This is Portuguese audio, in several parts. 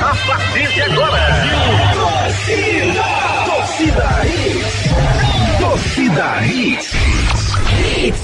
A partir de agora. Torcida. Torcida Hits. Torcida Hits.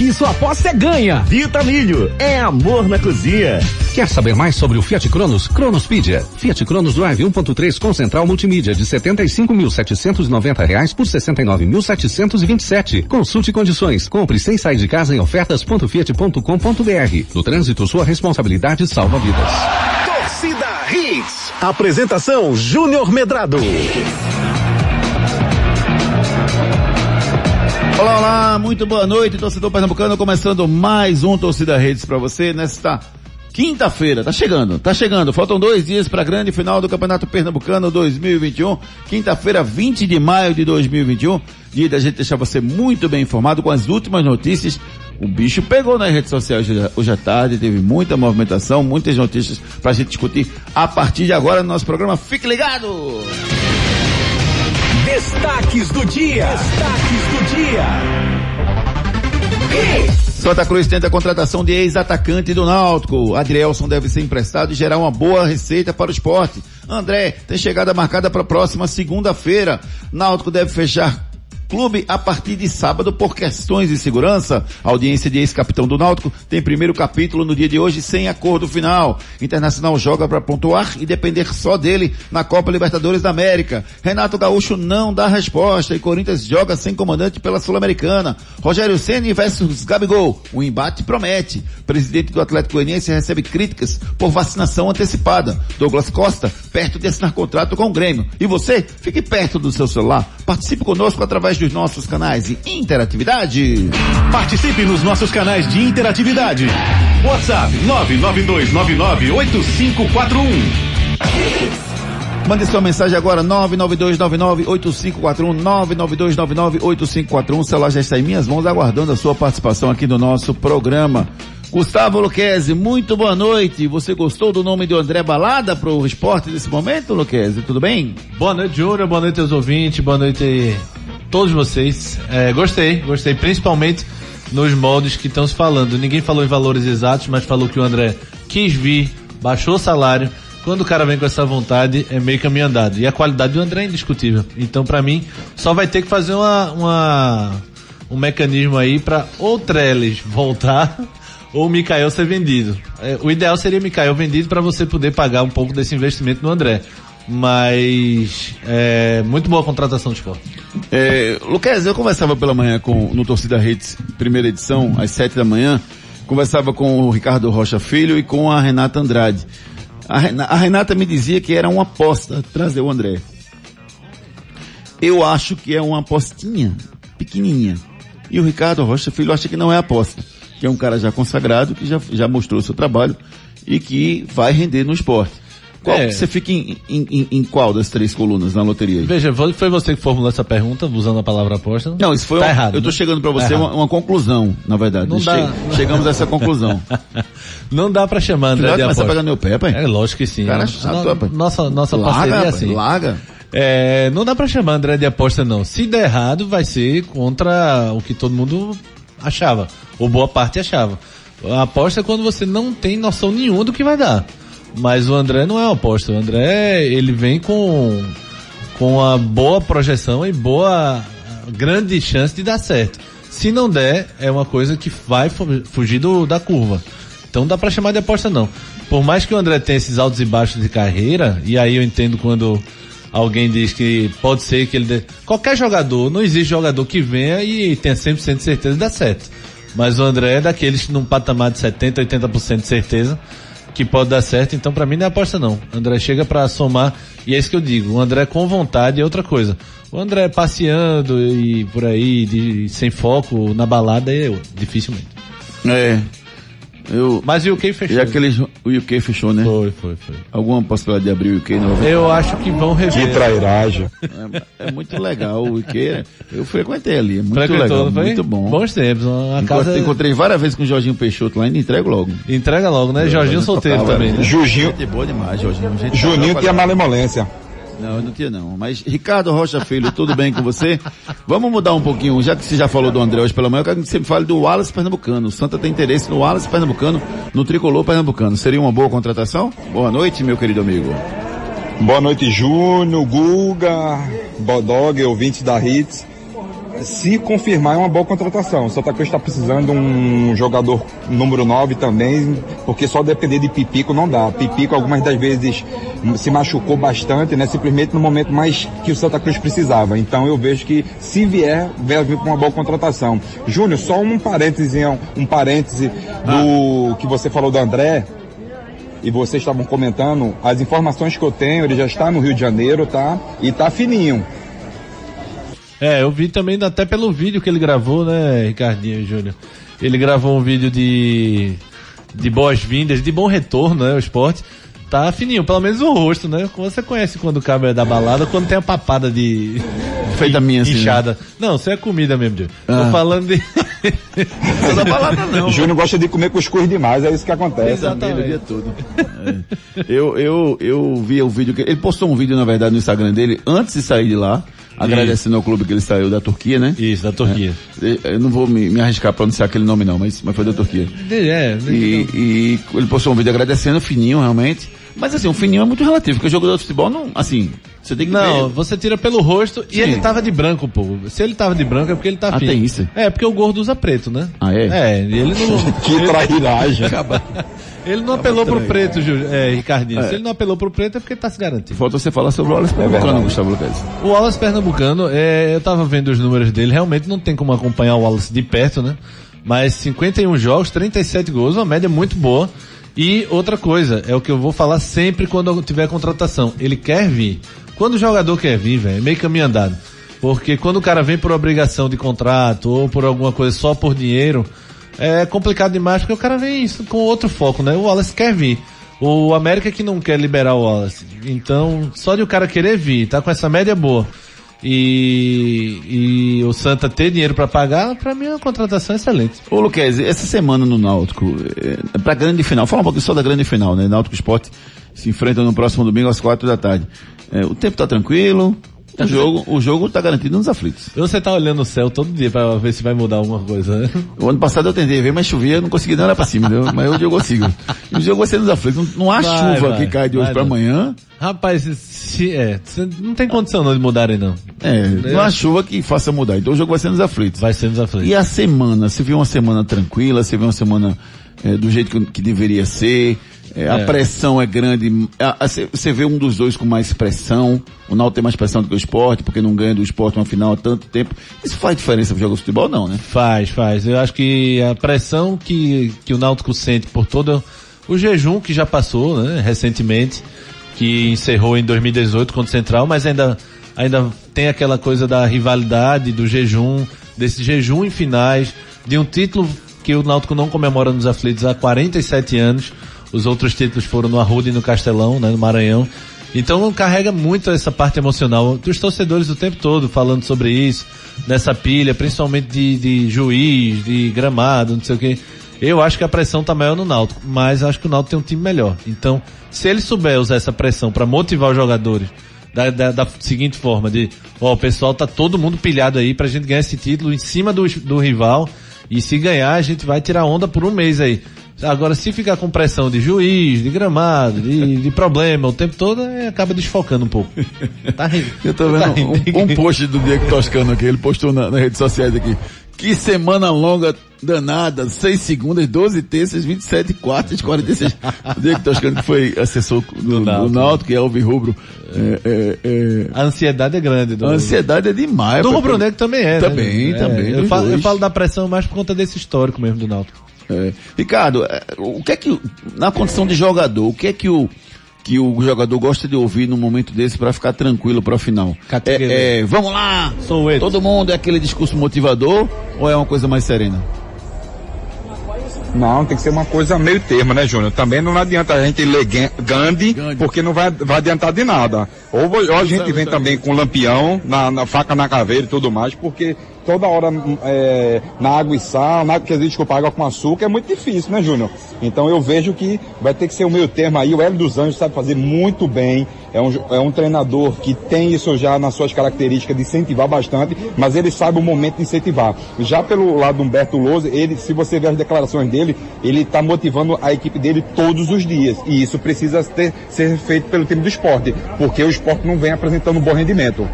Aqui sua aposta é ganha. Vitamilho, é amor na cozinha. Quer saber mais sobre o Fiat Cronos? Cronospedia. Fiat Cronos Drive 1.3 com central multimídia de 75.790 reais por 69.727. Consulte condições. Compre sem sair de casa em ofertas.fiat.com.br. No trânsito, sua responsabilidade salva vidas. Torcida Hits. Apresentação Júnior Medrado. Olá, olá, muito boa noite, torcedor pernambucano, começando mais um Torcida Redes para você nesta quinta-feira. Tá chegando, tá chegando. Faltam dois dias para a grande final do Campeonato Pernambucano 2021. Quinta-feira, 20 de maio de 2021. Dia da gente deixar você muito bem informado com as últimas notícias. O bicho pegou nas redes sociais hoje à tarde, teve muita movimentação, muitas notícias para a gente discutir a partir de agora no nosso programa. Fique ligado! Destaques do dia. Destaques do dia. Santa Cruz tenta a contratação de ex-atacante do Náutico. Adrielson deve ser emprestado e gerar uma boa receita para o esporte. André tem chegada marcada para a próxima segunda-feira. Náutico deve fechar clube a partir de sábado por questões de segurança. A audiência de ex-capitão do Náutico tem primeiro capítulo no dia de hoje sem acordo final. Internacional joga para pontuar e depender só dele na Copa Libertadores da América. Renato Gaúcho não dá resposta e Corinthians joga sem comandante pela Sul-Americana. Rogério Ceni versus Gabigol. O embate promete. Presidente do Atlético Goianiense recebe críticas por vacinação antecipada. Douglas Costa perto de assinar contrato com o Grêmio. E você, fique perto do seu celular. Participe conosco através dos nossos canais de interatividade. Participe nos nossos canais de interatividade. WhatsApp 992998541. Mande sua mensagem agora, 992998541, 992998541. O celular já está em minhas mãos, aguardando a sua participação aqui no nosso programa. Gustavo Luquezzi, muito boa noite. Você gostou do nome do André Balada para o esporte nesse momento, Luquezzi? Tudo bem? Boa noite, Júnior. Boa noite aos ouvintes. Boa noite todos vocês. É, gostei, gostei, principalmente nos moldes que estão se falando. Ninguém falou em valores exatos, mas falou que o André quis vir, baixou o salário. Quando o cara vem com essa vontade, é meio caminho andado. E a qualidade do André é indiscutível. Então, para mim, só vai ter que fazer uma, uma um mecanismo aí para ou Trellis voltar ou o Mikael ser vendido. É, o ideal seria o Mikael vendido para você poder pagar um pouco desse investimento no André. Mas é muito boa a contratação de esporte. É, Lucas, eu conversava pela manhã com no Torcida Redes, primeira edição, às sete da manhã, conversava com o Ricardo Rocha Filho e com a Renata Andrade. A, a Renata me dizia que era uma aposta trazer o André. Eu acho que é uma apostinha pequenininha. E o Ricardo Rocha Filho acha que não é aposta que é um cara já consagrado, que já, já mostrou seu trabalho e que vai render no esporte. Qual, é. Você fica em, em, em, qual das três colunas na loteria? Veja, foi você que formulou essa pergunta usando a palavra aposta? Não, isso foi tá um, errado. Eu estou né? chegando para você tá uma, uma, conclusão, na verdade. Não dá, Chegamos a essa conclusão. não dá para chamar André Você de aposta. a pegar meu pé, pai? É lógico que sim. Cara, chato, no, nossa nossa larga, parceria é assim. Larga. É, não dá para chamar André de aposta não. Se der errado, vai ser contra o que todo mundo achava, ou boa parte achava. A aposta é quando você não tem noção nenhuma do que vai dar. Mas o André não é uma aposta. O André, ele vem com, com a boa projeção e boa, grande chance de dar certo. Se não der, é uma coisa que vai fugir do, da curva. Então dá para chamar de aposta não. Por mais que o André tenha esses altos e baixos de carreira, e aí eu entendo quando alguém diz que pode ser que ele dê... Qualquer jogador, não existe jogador que venha e tenha 100% de certeza de dar certo. Mas o André é daqueles num patamar de 70, 80% de certeza que pode dar certo, então para mim não é aposta não. André chega para somar e é isso que eu digo. O André com vontade é outra coisa. O André passeando e por aí, de, sem foco na balada é dificilmente. É. Eu, Mas o UK fechou. e aqueles, o UK fechou, né? Foi, foi, foi. Alguma possibilidade de abrir o UK não? Eu acho que vão rever. trairagem. É, é muito legal o UK. Eu frequentei ali, é muito Frequentou, legal, foi? muito bom. Bons tempos. Uma casa... Encontrei várias vezes com o Jorginho Peixoto lá e entrego logo. Entrega logo, né? Jorginho solteiro tocava, também, né? Jujinho, Gente boa demais, Jorginho. Gente Juninho tinha malemolência. Não, eu não tinha não. Mas, Ricardo Rocha Filho, tudo bem com você? Vamos mudar um pouquinho, já que você já falou do André hoje pela manhã, eu quero que você me fale do Wallace Pernambucano. O Santa tem interesse no Wallace Pernambucano, no tricolor pernambucano. Seria uma boa contratação? Boa noite, meu querido amigo. Boa noite, Júnior, Guga, Bodog, ouvintes da Hits. Se confirmar, é uma boa contratação. O Santa Cruz está precisando de um jogador número 9 também, porque só depender de Pipico não dá. Pipico algumas das vezes se machucou bastante, né? Simplesmente no momento mais que o Santa Cruz precisava. Então eu vejo que se vier, vai vir com uma boa contratação. Júnior, só um parêntese, um parêntese do que você falou do André e vocês estavam comentando, as informações que eu tenho, ele já está no Rio de Janeiro, tá? E tá fininho. É, eu vi também até pelo vídeo que ele gravou, né, Ricardinho Júnior? Ele gravou um vídeo de de boas-vindas, de bom retorno, né, o esporte. Tá fininho, pelo menos o rosto, né? Você conhece quando o cabo é da balada, quando tem a papada de Feita minha, assim, né? inchada. Não, isso é comida mesmo, Júnior. Ah. Tô falando de Não da balada não. Júnior gosta de comer cuscuz demais, é isso que acontece. Exatamente. Ele via tudo. É. Eu, eu, eu vi o vídeo que ele postou um vídeo na verdade no Instagram dele antes de sair de lá, agradecendo ao clube que ele saiu da Turquia, né? Isso, da Turquia. Eu não vou me, me arriscar pra anunciar aquele nome não, mas, mas foi da Turquia. É, E, e ele postou um vídeo agradecendo, fininho realmente. Mas assim, o fininho é muito relativo, porque o jogador de futebol não, assim, você tem que Não, ver. você tira pelo rosto e Sim. ele tava de branco, pô. Se ele tava de branco é porque ele tá Ah, fino. tem isso? É, porque o gordo usa preto, né? Ah, é? É, e ele não. Que trairagem. Ele não apelou pro preto, Ju- é, Ricardinho. Se ele não apelou pro preto é porque tá se garantindo. Falta você falar sobre o Wallace Pernambucano, verdade. Gustavo Lucas. O Wallace Pernambucano, é, eu tava vendo os números dele, realmente não tem como acompanhar o Wallace de perto, né? Mas 51 jogos, 37 gols, uma média muito boa. E outra coisa, é o que eu vou falar sempre quando tiver contratação. Ele quer vir. Quando o jogador quer vir, velho, é meio caminho andado. Porque quando o cara vem por obrigação de contrato ou por alguma coisa só por dinheiro, é complicado demais porque o cara vem com outro foco, né? O Wallace quer vir. O América é que não quer liberar o Wallace. Então, só de o cara querer vir, tá com essa média boa. E, e o Santa ter dinheiro para pagar, para mim é uma contratação excelente. Ô Luquezzi, essa semana no Náutico, é, pra grande final, fala um pouquinho só da grande final, né? Náutico Esporte se enfrenta no próximo domingo às quatro da tarde. É, o tempo tá tranquilo, o jogo, o jogo tá garantido nos aflitos. Você tá olhando o céu todo dia para ver se vai mudar alguma coisa, né? O ano passado eu tentei ver, mas chovia, não consegui nem olhar pra cima, entendeu? mas hoje eu consigo. E o jogo vai ser nos aflitos. Não, não há Vai, chuva vai, que cai de hoje não. amanhã. Rapaz, se, é, se- não tem condição não de mudarem não. É, não há chuva que faça mudar. Então o jogo vai ser nos aflitos. Vai ser nos aflitos. E a semana, você viu uma semana tranquila, você viu uma semana é, do jeito que, que deveria ser, é, a É. pressão é grande, você você vê um dos dois com mais pressão, o Náutico tem mais pressão do que o esporte, porque não ganha do esporte uma final há tanto tempo. Isso faz diferença pro jogo de futebol, não, né? Faz, faz. Eu acho que a pressão que, que o Náutico sente por todo o jejum que já passou, né, recentemente, que encerrou em 2018 contra o Central, mas ainda, ainda tem aquela coisa da rivalidade, do jejum, desse jejum em finais, de um título que o Náutico não comemora nos aflitos há 47 anos. Os outros títulos foram no Arruda e no Castelão, né, no Maranhão. Então carrega muito essa parte emocional dos torcedores o tempo todo falando sobre isso, nessa pilha, principalmente de, de juiz, de gramado, não sei o que. Eu acho que a pressão tá maior no Náutico, mas acho que o Náutico tem um time melhor. Então, se ele souber usar essa pressão para motivar os jogadores da, da, da seguinte forma, de, ó, o pessoal tá todo mundo pilhado aí pra gente ganhar esse título em cima do, do rival, e se ganhar a gente vai tirar onda por um mês aí. Agora, se ficar com pressão de juiz, de gramado, de, de problema o tempo todo, é, acaba desfocando um pouco. Tá ri- Eu tô tá vendo rindo. um, um post do Diego Toscano aqui, ele postou na- nas redes sociais aqui. Que semana longa danada, 6 segundas, 12 terças, 27 quartas, 46. O Diego Toscano que foi assessor do, do, Náutico. Náutico, que é Alvirrubro. É, é, é, A ansiedade é grande. Do, a ansiedade é demais. do. Rubro Negro também é. Também, né? também, Eu dos falo, eu falo da pressão mais por conta desse histórico mesmo do Náutico. É. Ricardo, é, o que é que, na condição de jogador, o que é que o, que o jogador gosta de ouvir num momento desse para ficar tranquilo para o final? É, é, vamos lá! Sou eu. Todo mundo é aquele discurso motivador ou é uma coisa mais serena? Não, tem que ser uma coisa meio termo, né, Júnior? Também não adianta a gente ler Gan- Gandhi, Gandhi. porque não vai, vai adiantar de nada. Ou, ou a gente vem também com lampião, na, na faca na caveira e tudo mais, porque toda hora hum, é, na água e sal, na, quer dizer, desculpa, água com açúcar é muito difícil, né, Júnior? Então eu vejo que vai ter que ser o meio termo aí. O Hélio dos Anjos sabe fazer muito bem. É um, é um treinador que tem isso já nas suas características de incentivar bastante, mas ele sabe o momento de incentivar. Já pelo lado do Humberto Lousa, ele, se você ver as declarações dele, ele está motivando a equipe dele todos os dias. E isso precisa ter, ser feito pelo time do esporte, porque o esporte não vem apresentando um bom rendimento.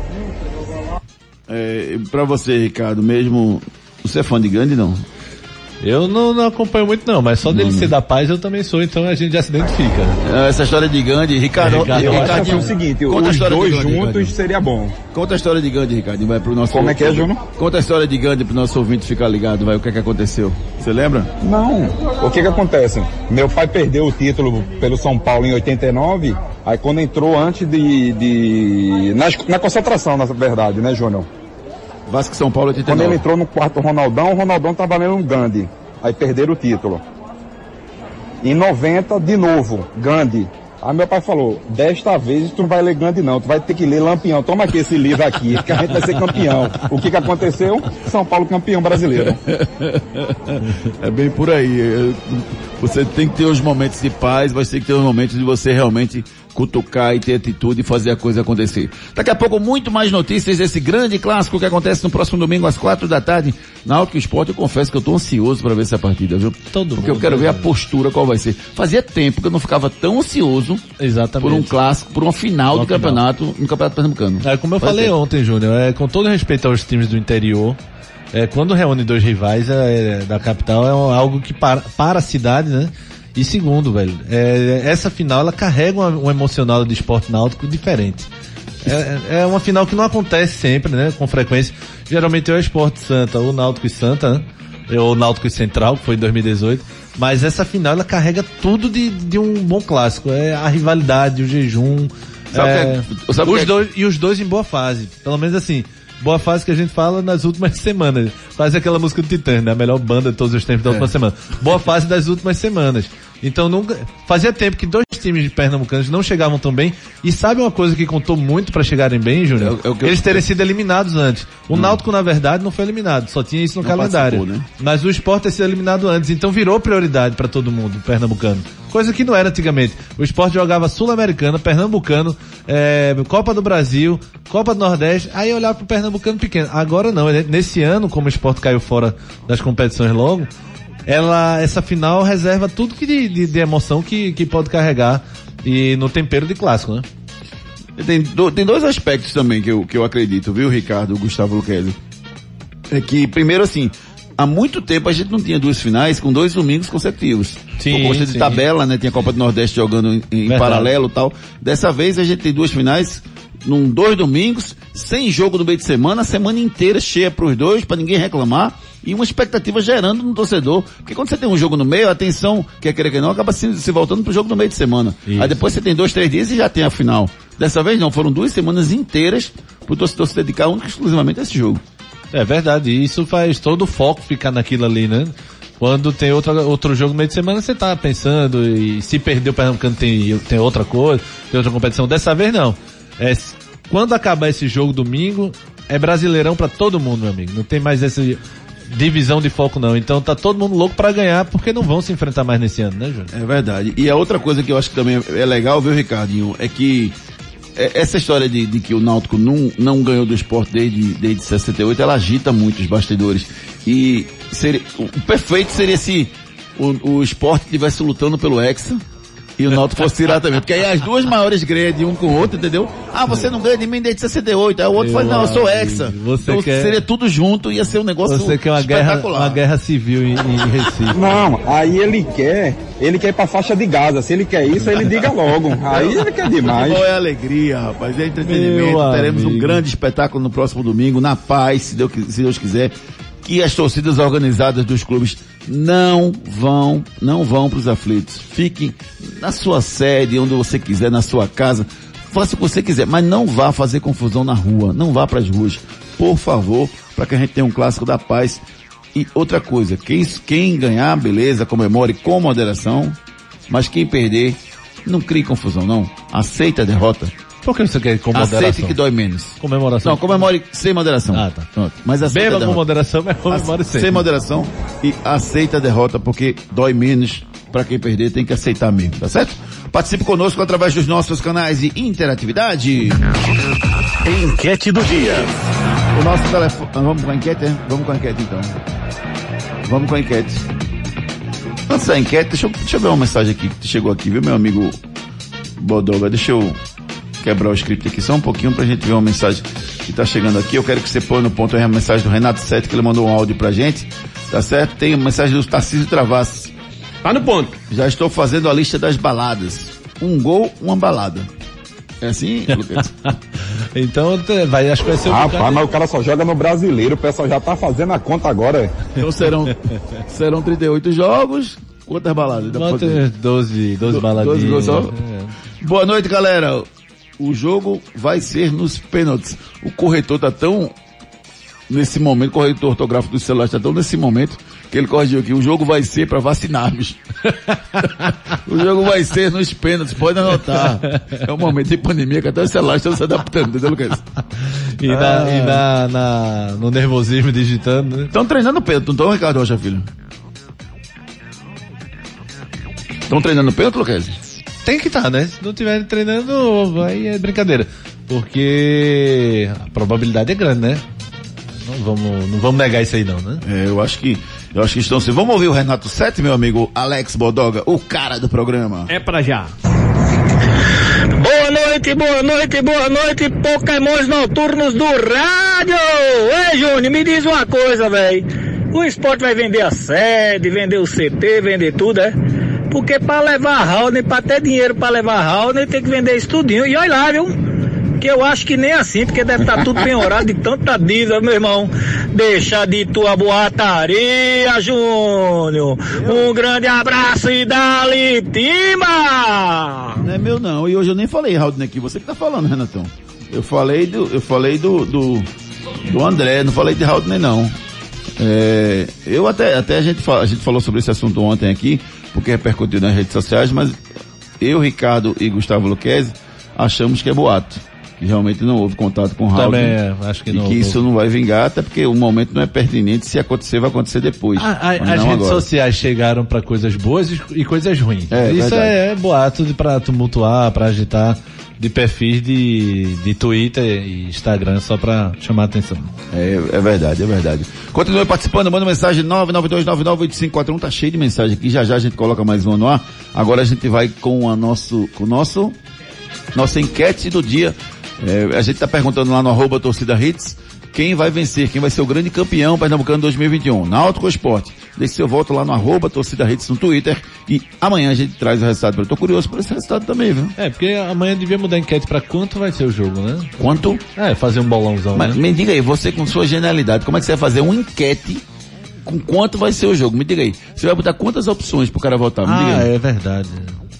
É, pra você, Ricardo, mesmo, você é fã de Gandhi, não? Eu não, não acompanho muito não, mas só dele ser da paz eu também sou, então a gente já se identifica. É, Essa história de Gandhi, Ricardo, Ricardo, eu Eu acho que é o seguinte, conta os dois Gandhi, juntos Ricardinho. seria bom. Conta a história de Gandhi, Ricardinho, vai pro nosso... Como é que é, Júnior? Conta a história de Gandhi pro nosso ouvinte ficar ligado, vai, o que é que aconteceu? Você lembra? Não. O que que acontece? Meu pai perdeu o título pelo São Paulo em 89, aí quando entrou antes de... de na, na concentração, na verdade, né, Júnior? Vasco São Paulo Quando 89. ele entrou no quarto Ronaldão, o Ronaldão tava lendo um Gandhi. Aí perderam o título. Em 90, de novo, Gandhi. Aí meu pai falou, desta vez tu não vai ler Gandhi não, tu vai ter que ler Lampião. Toma aqui esse livro aqui, que a gente vai ser campeão. O que que aconteceu? São Paulo campeão brasileiro. É bem por aí. Você tem que ter os momentos de paz, mas tem que ter os momentos de você realmente cutucar e ter atitude e fazer a coisa acontecer. Daqui a pouco, muito mais notícias desse grande clássico que acontece no próximo domingo às quatro da tarde na Náutico Esporte. Eu confesso que eu estou ansioso para ver essa partida, viu? Todo Porque eu mundo, quero ver a né? postura qual vai ser. Fazia tempo que eu não ficava tão ansioso Exatamente. por um clássico, por uma final Uma do campeonato, no Campeonato Pernambucano. É, como eu Faz falei tempo. ontem, Júnior, é, com todo respeito aos times do interior, é, quando reúne dois rivais é, da capital é algo que para, para a cidade, né? E segundo, velho, é, essa final ela carrega um, um emocional de esporte náutico diferente. É, é uma final que não acontece sempre, né? Com frequência. Geralmente é o Esporte Santa, ou Náutico e Santa, né? Ou Náutico e Central, que foi em 2018. Mas essa final ela carrega tudo de, de um bom clássico. É a rivalidade, o jejum. Sabe é, o que é- sabe os que é- dois, e os dois em boa fase. Pelo menos assim, boa fase que a gente fala nas últimas semanas. Quase aquela música do Titã, né? A melhor banda de todos os tempos da É. última semana. Boa fase das últimas semanas. Então nunca, fazia tempo que dois times de pernambucanos não chegavam tão bem. E sabe uma coisa que contou muito pra chegarem bem, Júnior? É é Eles terem sido eliminados antes. O Náutico, na verdade, não foi eliminado. Só tinha isso no Não calendário. né? Mas o esporte ter sido eliminado antes. Então virou prioridade pra todo mundo, pernambucano. Coisa que não era antigamente. O esporte jogava Sul-Americana, Pernambucano, eh, Copa do Brasil, Copa do Nordeste, aí olhava pro Pernambucano pequeno. Agora não, nesse ano, como o esporte caiu fora das competições logo, ela, essa final reserva tudo que de, de- de emoção que, que pode carregar e no tempero de clássico, né? Tem, do- tem dois aspectos também que eu, que eu acredito, viu, Ricardo, Gustavo Luquezzi? É que, primeiro assim, há muito tempo a gente não tinha duas finais com dois domingos consecutivos. Sim, Por conta de sim. tabela, né? Tinha a Copa do Nordeste jogando em, em paralelo e tal. Dessa vez a gente tem duas finais num dois domingos, sem jogo no meio de semana, a semana inteira cheia pros dois, para ninguém reclamar, e uma expectativa gerando no torcedor. Porque quando você tem um jogo no meio, a atenção, quer querer que não, acaba se, se voltando pro jogo no meio de semana. Isso. Aí depois você tem dois, três dias e já tem a final. Dessa vez não, foram duas semanas inteiras pro torcedor se dedicar única e exclusivamente a esse jogo. É verdade, isso faz todo o foco ficar naquilo ali, né? Quando tem outra, outro jogo no meio de semana, você tá pensando, e se perder o Pernambucano tem, tem outra coisa, tem outra competição. Dessa vez não. É, quando acabar esse jogo domingo, é brasileirão pra todo mundo, meu amigo. Não tem mais essa divisão de foco não. Então tá todo mundo louco pra ganhar, porque não vão se enfrentar mais nesse ano, né, Júnior? É verdade. E a outra coisa que eu acho que também é legal, viu, Ricardinho, é que é- essa história de, de que o Náutico não, não ganhou do esporte desde, desde 68, ela agita muito os bastidores. E seria, o perfeito seria se o, o esporte estivesse lutando pelo Hexa e o Náutico fosse tirar também. Porque aí as duas maiores ganham de um com o outro, entendeu? Ah, você não ganha de mim desde 68. Aí o outro fala, não, eu sou Hexa. você então quer- seria tudo junto, ia ser um negócio Você quer uma guerra, espetacular. uma guerra civil em, em Recife. Não, aí ele quer, ele quer ir pra faixa de Gaza. Se ele quer isso, ele diga logo. Aí ele quer demais. Futebol é alegria, rapaz, é entretenimento. Meu Teremos um amigo. grande espetáculo no próximo domingo, na paz, se Deus, qui- se Deus quiser. Que as torcidas organizadas dos clubes não vão, não vão para os aflitos. Fiquem na sua sede, onde você quiser, na sua casa. Faça o que você quiser, mas não vá fazer confusão na rua. Não vá para as ruas. Por favor, para que a gente tenha um clássico da paz E outra coisa, quem, quem ganhar, beleza, comemore com moderação, mas quem perder, não crie confusão, não. Aceita a derrota. Por que você quer com Aceite moderação? que dói menos. Comemoração. Não, comemore sem moderação. Ah, tá. Pronto. Mas aceita Beba com moderação, mas comemore sempre. Sem moderação e aceita a derrota porque dói menos para quem perder, tem que aceitar mesmo, tá certo? Participe conosco através dos nossos canais de interatividade. Enquete do dia. O nosso telefone. Ah, Vamos com a enquete, é? Vamos com a enquete então. Vamos com a enquete. Antes da enquete, deixa eu, deixa eu ver uma mensagem aqui que chegou aqui, viu, meu amigo Bodoga? Deixa eu quebrar o script aqui só um pouquinho pra gente ver uma mensagem que tá chegando aqui. Eu quero que você põe no ponto aí a mensagem do Renato Sete, que ele mandou um áudio pra gente, tá certo? Tem uma mensagem do Tarcísio Travassos. Tá no ponto. Já estou fazendo a lista das baladas. Um gol, uma balada. É assim, Lucas? Então vai, acho que vai ser o Rapaz, bocado- mas o cara só joga no brasileiro, o pessoal já tá fazendo a conta agora. Então serão, serão 38 jogos. Quantas baladas? Fazer? 12, 12 Do- baladinhas. 12 gols só? É. Boa noite, galera. O jogo vai ser nos pênaltis. O corretor tá tão nesse momento, o corretor ortográfico do celular está tão nesse momento que ele corrigiu aqui. O jogo vai ser para vacinarmos. o jogo vai ser nos pênaltis, pode anotar. É um momento de pandemia que até os celulares estão se adaptando, entendeu, Lucas? E, na, Ah. e na, na- no nervosismo digitando, né? Estão treinando pênalti, não estão, Ricardo Rocha Filho? Estão treinando pênalti, Lucas? Tem que estar, né? Se não estiverem treinando, aí é brincadeira. Porque a probabilidade é grande, né? Não vamos, não vamos negar isso aí não, né? É, eu acho que eu acho que estão sim. Vamos ouvir o Renato Sete, meu amigo Alex Bodoga, o cara do programa. É pra já. Boa noite, boa noite, boa noite, Pokémons noturnos do rádio! Ei, Júnior, me diz uma coisa, velho. O esporte vai vender a sede, vender o CT, vender tudo, é? Porque pra levar Raul, pra ter dinheiro pra levar Raul, tem que vender isso tudinho. E olha lá, viu? Que eu acho que nem assim, porque deve estar tudo penhorado de tanta dívida, meu irmão. Deixa de tua boataria, Júnior. Um grande abraço e dá-lhe timba! Não é meu não. E hoje eu nem falei Raul aqui, você que tá falando, Renatão. Eu falei do eu falei do do, do André, não falei de Raul não. É, eu até até a gente a gente falou sobre esse assunto ontem aqui, porque repercutiu nas redes sociais, mas eu, Ricardo e Gustavo Luquezzi achamos que é boato. Que realmente não houve contato com o Raul. Também é, acho que e não. que isso não vai vingar, até porque o momento não é pertinente. Se acontecer, vai acontecer depois. A- a- as redes agora. sociais chegaram para coisas boas e, e coisas ruins. É, Isso verdade. é, boato de- pra tumultuar, pra agitar de perfis de, de Twitter e Instagram só pra chamar a atenção. É, é verdade, é verdade. Continue participando, manda mensagem 992998541, tá cheio de mensagem aqui, já já a gente coloca mais uma no ar. Agora a gente vai com a nosso, com o nosso, nossa enquete do dia. É, a gente tá perguntando lá no arroba torcida hits, quem vai vencer, quem vai ser o grande campeão pernambucano 2021, Náutico ou Esporte. Deixe seu voto lá no arroba torcida hits no Twitter e amanhã a gente traz o resultado. Eu tô curioso por esse resultado também, viu? É, porque amanhã devia mudar a enquete pra quanto vai ser o jogo, né? Quanto É, fazer um bolãozão, Mas né? me diga aí, você com sua genialidade, como é que você vai fazer uma enquete com quanto vai ser o jogo? Me diga aí. Você vai botar quantas opções pro cara votar? Me diga Ah, aí. é verdade.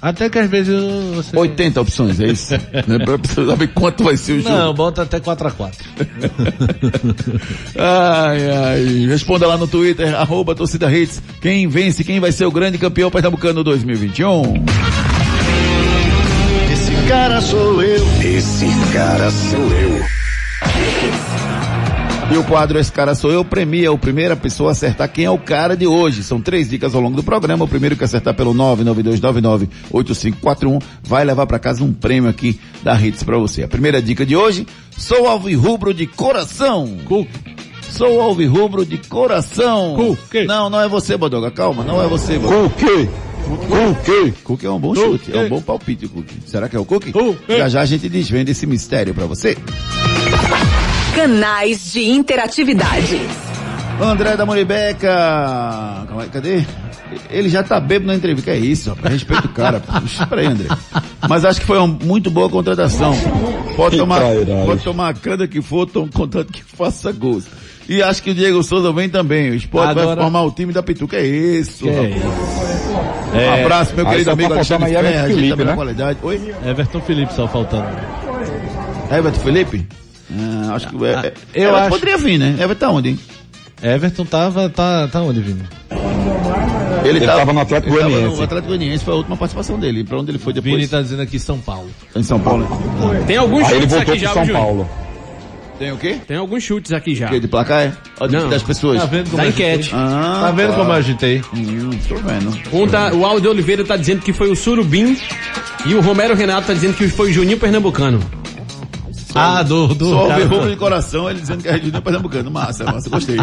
Até que às vezes eu- você... 80 opções, é isso? né? Pra saber quanto vai ser o jogo. Não, bota até 4x4. Ai, ai. Responda lá no Twitter, arroba torcida hits. Quem vence, quem vai ser o grande campeão pernambucano 2021? Esse cara sou eu. Esse cara sou eu. E o quadro Esse Cara Sou Eu premia o primeira pessoa a acertar quem é o cara de hoje. São três dicas ao longo do programa. O primeiro que acertar pelo 992998541 vai levar para casa um prêmio aqui da Hits para você. A primeira dica de hoje, sou alvirrubro de coração. Sou alvirrubro de coração. Cookie. Não, não é você, Bodoga. Calma, não é você, Bodoga. O quê? Cookie é um bom chute, é um bom palpite, Cookie. Será que é o Cookie? Cookie. Já já a gente desvenda esse mistério para você. Canais de interatividade. André da Moribeca. Calma aí, Cadê? Ele já tá bêbado na entrevista. Que é isso, rapaz? Respeita o cara. Puxa, peraí, André. Mas acho que foi uma muito boa contratação. Pode Que tomar, trairagem. pode tomar a cana que for, tão contanto que faça gols. E acho que o Diego Souza vem também. O esporte vai Agora- formar o time da Pituca. É isso, Que é rapaz. isso. Um É, abraço, meu aí querido amigo Alexandre aí Everton Ferreira, a gente Felipe, tá na né? qualidade. Oi? Everton Felipe só faltando. Everton Felipe? Ah, acho que é, é, eu acho- poderia vir, né? Everton tá onde, hein? Everton tava, tá, tá onde, Vini? Ele, Ele tava- tava no Atlético Goianiense. No Atlético Goianiense foi a última participação dele. Pra onde ele foi depois? Vini tá dizendo aqui São Paulo. Em São Paulo. Tem alguns Aí ele chutes voltou aqui pro já, São Júnior? Paulo. Tem o quê? Tem alguns chutes aqui já. Que de placar é? De- Não. das pessoas. Tá vendo como Da eu agitei? enquete. Ah, Tá vendo como eu agitei? Hum, tô vendo. Um tá, o Aldo Oliveira tá dizendo que foi o Surubim e o Romero Renato tá dizendo que foi o Juninho Pernambucano. Ah, do, do Só ouvi roubo de coração ele dizendo que é Juninho Pernambucano. Massa, massa, gostei.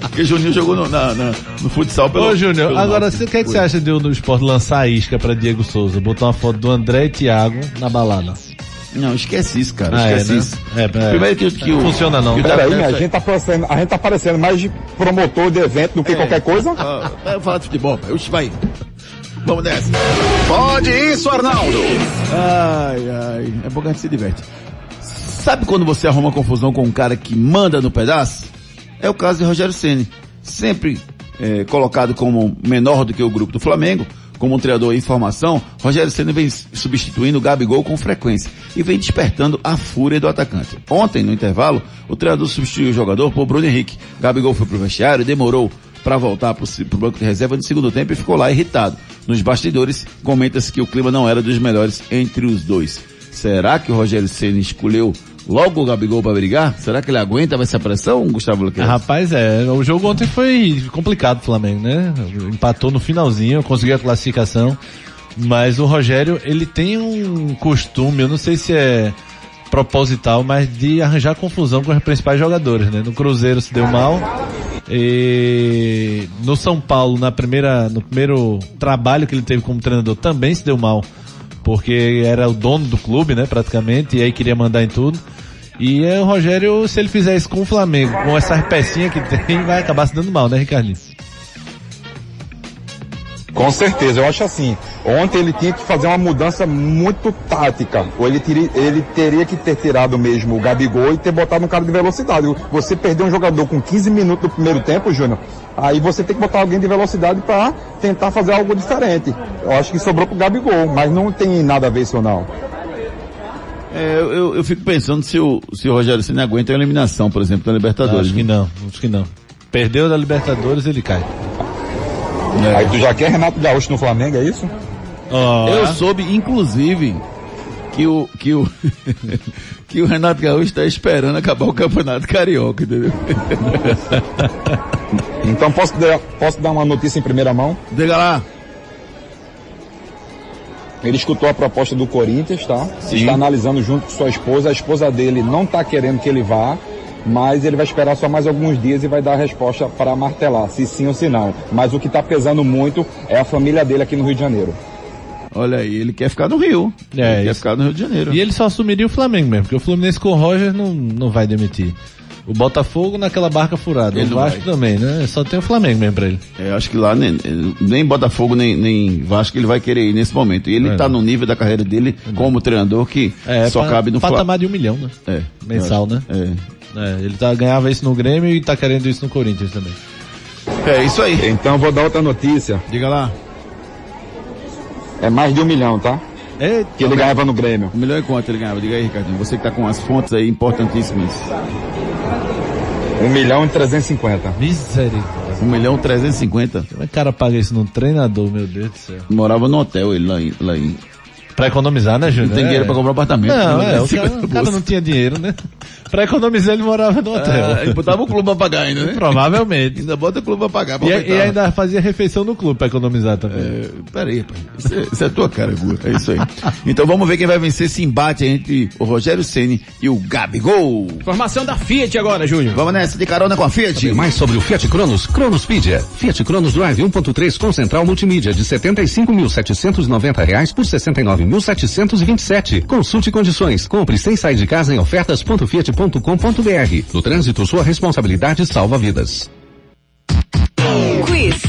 Porque Juninho jogou no, na, na- no futsal pelo. Ô, Júnior, agora o que, é que você acha de o no esporte lançar a isca pra Diego Souza? Botar uma foto do André e Thiago na balada. Não, esquece isso, cara. Ah, é, esquece né? isso. É, é. Primeiro que, que o. Funciona não. o Peraí, Neto- gente tá parecendo, a gente tá parecendo mais de promotor de evento do que qualquer coisa. Ah, vai falar de futebol, pai. Oxe, vai. Vamos nessa. Pode isso, Arnaldo. Ai, ai. É bom que a gente se diverte. Sabe quando você arruma confusão com um cara que manda no pedaço? É o caso de Rogério Ceni, Sempre eh, colocado como menor do que o grupo do Flamengo, como um treinador em formação, Rogério Ceni vem substituindo o Gabigol com frequência e vem despertando a fúria do atacante. Ontem, no intervalo, o treinador substituiu o jogador por Bruno Henrique. Gabigol foi pro vestiário demorou para voltar pro, pro banco de reserva no segundo tempo e ficou lá irritado. Nos bastidores, comenta-se que o clima não era dos melhores entre os dois. Será que o Rogério Ceni escolheu logo o Gabigol para brigar? Será que ele aguenta essa pressão, Gustavo Luquez? Rapaz, é, o jogo ontem foi complicado pro Flamengo, né? Empatou no finalzinho, conseguiu a classificação, mas o Rogério, ele tem um costume, eu não sei se é proposital, mas de arranjar confusão com os principais jogadores, né? No Cruzeiro se deu mal, e no São Paulo, na primeira, no primeiro trabalho que ele teve como treinador, também se deu mal, porque era o dono do clube, né, praticamente, e aí queria mandar em tudo. E é, o Rogério, se ele fizer isso com o Flamengo, com essas pecinhas que tem, vai acabar se dando mal, né, Ricardinho? Com certeza, eu acho assim. Ontem ele tinha que fazer uma mudança muito tática. Ou ele, teria, ele teria que ter tirado mesmo o Gabigol e ter botado um cara de velocidade. Você perdeu um jogador com 15 minutos do primeiro tempo, Júnior, aí você tem que botar alguém de velocidade para tentar fazer algo diferente. Eu acho que sobrou pro Gabigol, mas não tem nada a ver isso não. É, eu, eu- fico pensando se o, se o Rogério Ceni aguenta a eliminação, por exemplo, da Libertadores. Acho que não, acho que não. Perdeu da Libertadores, ele cai. Aí tu já quer Renato Gaúcho no Flamengo, é isso? Ó, Eu soube, inclusive, que o, que o, que o Renato Gaúcho está esperando acabar o Campeonato Carioca, entendeu? Então posso dar, posso dar uma notícia em primeira mão? Diga lá. Ele escutou a proposta do Corinthians, tá? Está analisando junto com sua esposa. A esposa dele não está querendo que ele vá, mas ele vai esperar só mais alguns dias e vai dar a resposta para martelar, se sim ou se não. Mas o que está pesando muito é a família dele aqui no Rio de Janeiro. Olha aí, ele quer ficar no Rio. É, ele quer isso. ficar no Rio de Janeiro. E ele só assumiria o Flamengo mesmo, porque o Fluminense com o Roger não, não vai demitir. O Botafogo naquela barca furada. Ele o Vasco vai. também, né? Só tem o Flamengo mesmo pra ele. É, acho que lá nem, nem Botafogo, nem, nem Vasco ele vai querer ir nesse momento. E ele É. está no nível da carreira dele como treinador que só pa- cabe no Flamengo. patamar de um milhão, né? É, Mensal, né? É. É, ele tá, ganhava isso no Grêmio e tá querendo isso no Corinthians também. É isso aí. Então vou dar outra notícia. Diga lá. É mais de um milhão, tá? É, Que ele ganhava no Grêmio. Um milhão e quanto ele ganhava? Diga aí, Ricardinho. Você que está com as fontes aí importantíssimas. Um milhão e trezentos e cinquenta. misericórdia. Um milhão e trezentos e cinquenta. Como é que o cara paga isso num treinador, meu Deus do céu? Morava no hotel ele lá em... Lá em... Pra economizar, né, Júnior? Não tem dinheiro pra comprar apartamento. Não, né? é, o cara, no o cara não tinha dinheiro, né? Pra economizar ele morava no hotel. Ah, ele botava o clube pra pagar ainda, né? Provavelmente. Ainda bota o clube pra pagar. Pra E, e ainda fazia refeição no clube pra economizar também. É, peraí, pai. Isso é, isso é tua cara, Gu. É isso aí. Então vamos ver quem vai vencer esse embate entre o Rogério Ceni e o Gabigol. Informação da Fiat agora, Júnior. Vamos nessa de carona com a Fiat. Saber mais sobre o Fiat Cronos? Cronospedia. Fiat Cronos Drive 1.3 com central multimídia de 75.790 reais por R$ 69.727. Consulte condições. Compre sem sair de casa em ofertas.fiat.com.br. No trânsito, sua responsabilidade salva vidas. Quiz.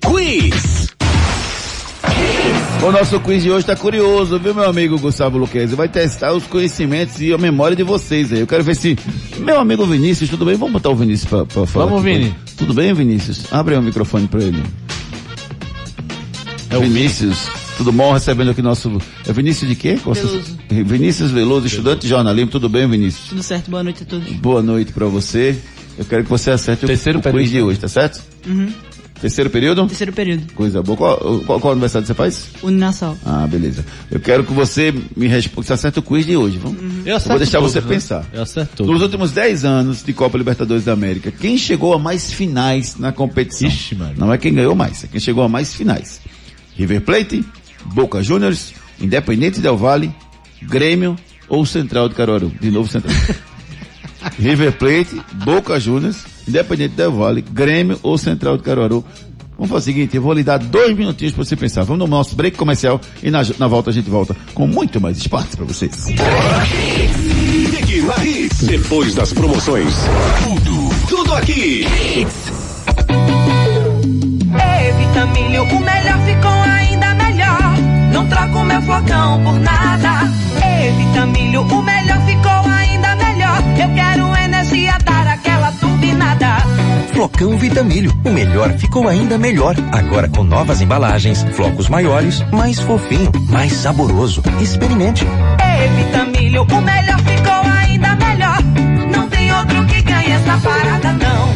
Quiz. O nosso quiz de hoje tá curioso, viu, meu amigo Gustavo Luquezzi? Vai testar os conhecimentos e a memória de vocês aí. Eu quero ver se... Meu amigo Vinícius, tudo bem? Vamos botar o Vinícius pra, pra falar. Vamos, pra Vini. Tudo bem, Vinícius? Abre o microfone pra ele. É o Vinícius. Tudo bom? Recebendo aqui nosso... É Vinícius de quê? Veloso. Vinícius Veloso, estudante de jornalismo. Tudo bem, Vinícius? Tudo certo, boa noite a todos. Boa noite pra você. Eu quero que você acerte o, Terceiro o quiz de hoje, tá certo? Uhum. Terceiro período? Terceiro período. Coisa boa. Qual, qual, qual aniversário você faz? Uninassal. Ah, beleza. Eu quero que você me responda, você acerta o quiz de hoje, vamos? Eu Eu vou acerto deixar todos, você né? pensar. Eu acerto. Nos últimos 10 anos de Copa Libertadores da América, quem chegou a mais finais na competição? Ixi, mano. Não é quem ganhou mais, é quem chegou a mais finais. River Plate, Boca Juniors, Independente Del Valle, Grêmio ou Central de Caruaru? De novo Central. River Plate, Boca Juniors, Independente Del Valle, Grêmio ou Central de Caruaru. Vamos fazer o seguinte, eu vou lhe dar dois minutinhos para você pensar. Vamos no nosso break comercial e na, na volta a gente volta com muito mais esportes para vocês. Depois das promoções. Tudo, tudo aqui. Vitamilho, o melhor ficou melhor. Não troco meu flocão por nada. Ei, Vitamilho, o melhor ficou ainda melhor. Eu quero energia, dar aquela turbinada. Flocão Vitamilho, o melhor ficou ainda melhor. Agora com novas embalagens, flocos maiores, mais fofinho, mais saboroso. Experimente. Ei, Vitamilho, o melhor ficou ainda melhor. Não tem outro que ganhe essa parada, não.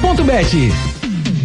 ponto esporte.bet.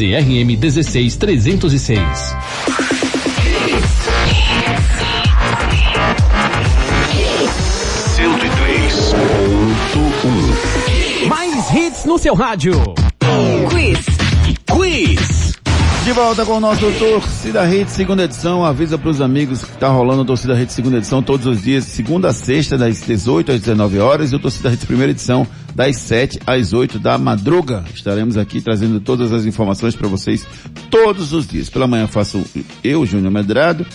CRM 16306. Mais hits no seu rádio. Quiz. Quiz. De volta com o nosso Torcida Rede segunda edição. Avisa para os amigos que tá rolando o Torcida Rede segunda edição todos os dias, segunda a sexta, das 18 às 19 horas, e o Torcida Rede primeira edição, das 7 às 8 da madruga. Estaremos aqui trazendo todas as informações para vocês todos os dias. Pela manhã faço eu, Júnior Medrado,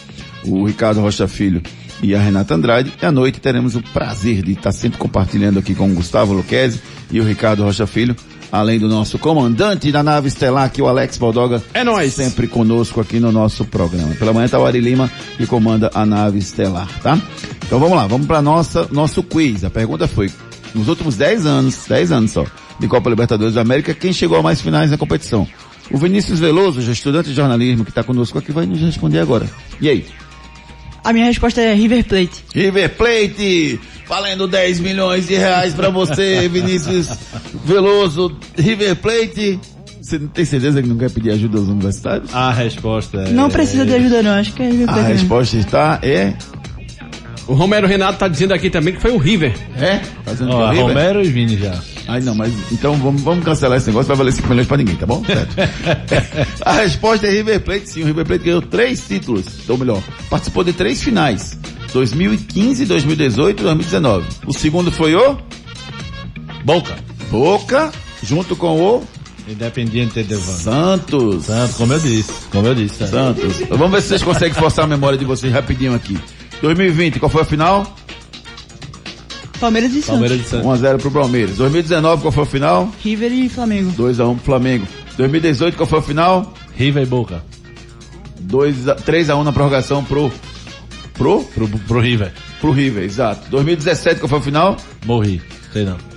o Ricardo Rocha Filho e a Renata Andrade. E à noite teremos o prazer de estar sempre compartilhando aqui com o Gustavo Luquezzi e o Ricardo Rocha Filho, além do nosso comandante da nave estelar, aqui o Alex Baldoga. É nóis. Sempre conosco aqui no nosso programa. Pela manhã tá o Ari Lima, que comanda a nave estelar, tá? Então vamos lá, vamos para nossa nosso quiz. A pergunta foi, nos últimos 10 anos, 10 anos só, de Copa Libertadores da América, quem chegou a mais finais na competição? O Vinícius Veloso, já estudante de jornalismo que está conosco aqui, vai nos responder agora. E aí? A minha resposta é River Plate. River Plate, valendo 10 milhões de reais para você, Vinícius Veloso. River Plate, você não tem certeza que não quer pedir ajuda aos universitários? A resposta é... Não precisa de ajuda não, acho que é River A Plate. mesmo. resposta está é... O Romero Renato tá dizendo aqui também que foi o River. É? Fazendo Ó, com o River? Romero e Vini já. Ai não, mas então vamos, vamos cancelar esse negócio, vai valer 5 milhões pra ninguém, tá bom? Certo. a resposta é River Plate, sim. O River Plate ganhou três títulos, ou melhor, participou de três finais. 2015, 2018 e 2019. O segundo foi o Boca. Boca, junto com o Independiente de Van. Santos. Santos, como eu disse. Como eu disse. é. Santos. Vamos ver se vocês conseguem forçar a memória de vocês rapidinho aqui. 2020, qual foi a final? Palmeiras e Santos. Palmeiras de Santos. 1x0 pro Palmeiras. 2019, qual foi a final? River e Flamengo. 2x1 pro Flamengo. 2018, qual foi a final? River e Boca. 3x1 na prorrogação pro. Pro? Pro, pro River. Pro River, exato. 2017, qual foi a final? Morri. Sei não.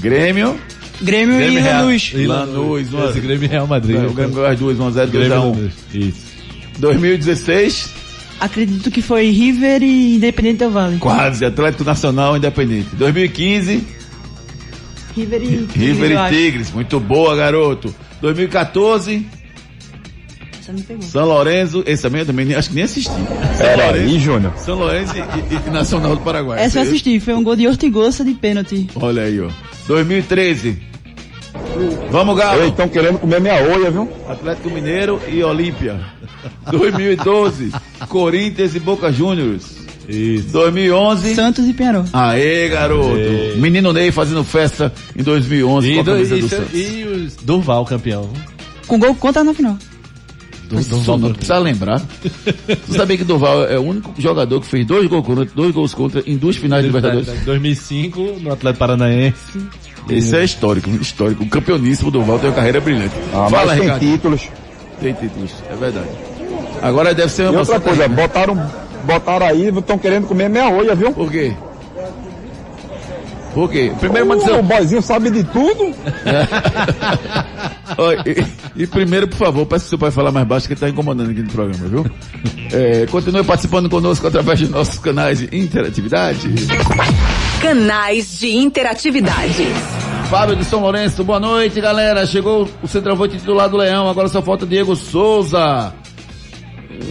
Grêmio. Grêmio, Grêmio e Real. Lanús. E Lanús, Esse mano. Grêmio e Real Madrid. É, o Grêmio ganhou as duas, 1x0, Grêmio e 2x1. Lanús. Isso. 2016, Acredito que foi River e Independente Del Vale. quase. Atlético Nacional Independente. 2015, River e River eu e acho. Tigres. Muito boa, garoto. 2014, Essa me pegou. São Lourenço. Esse também eu também acho que nem assisti. São Pera Lourenço, aí, Júnior. São Lourenço e, e- e Nacional do Paraguai. Essa eu assisti, foi um gol de Ortigosa de pênalti. Olha aí, ó. 2013. Vamos, Eles Galo. estão querendo comer minha olha, viu? Atlético Mineiro e Olímpia. 2012, Corinthians e Boca Juniors. Isso. 2011, Santos e Penharol. Aê, garoto. Aê. Menino Ney fazendo festa em 2011 com E, a do, camisa e, do seu- Santos. e os Durval campeão. Com gol contra na final. Du- Durval não precisa lembrar. tu sabia que Durval é o único jogador que fez dois gols contra, dois gols contra em duas finais de Libertadores? 2005 no Atlético Paranaense. Esse é histórico, histórico. O campeoníssimo Durval tem uma carreira brilhante. Ah, Fala, mas tem Ricardo. títulos. Tem títulos, é verdade. Agora deve ser E uma outra emoção coisa, terrível. botaram, botaram aí, estão querendo comer minha olha, viu? Por quê? Por quê? Primeiro manda O seu... boizinho sabe de tudo. E, e primeiro, por favor, peço que seu pai falar mais baixo que ele está incomodando aqui no programa, viu? É, continue participando conosco através de nossos canais de interatividade. Canais de interatividade. Fábio de São Lourenço, boa noite, galera. Chegou o centroavante titular do Leão, agora só falta Diego Souza.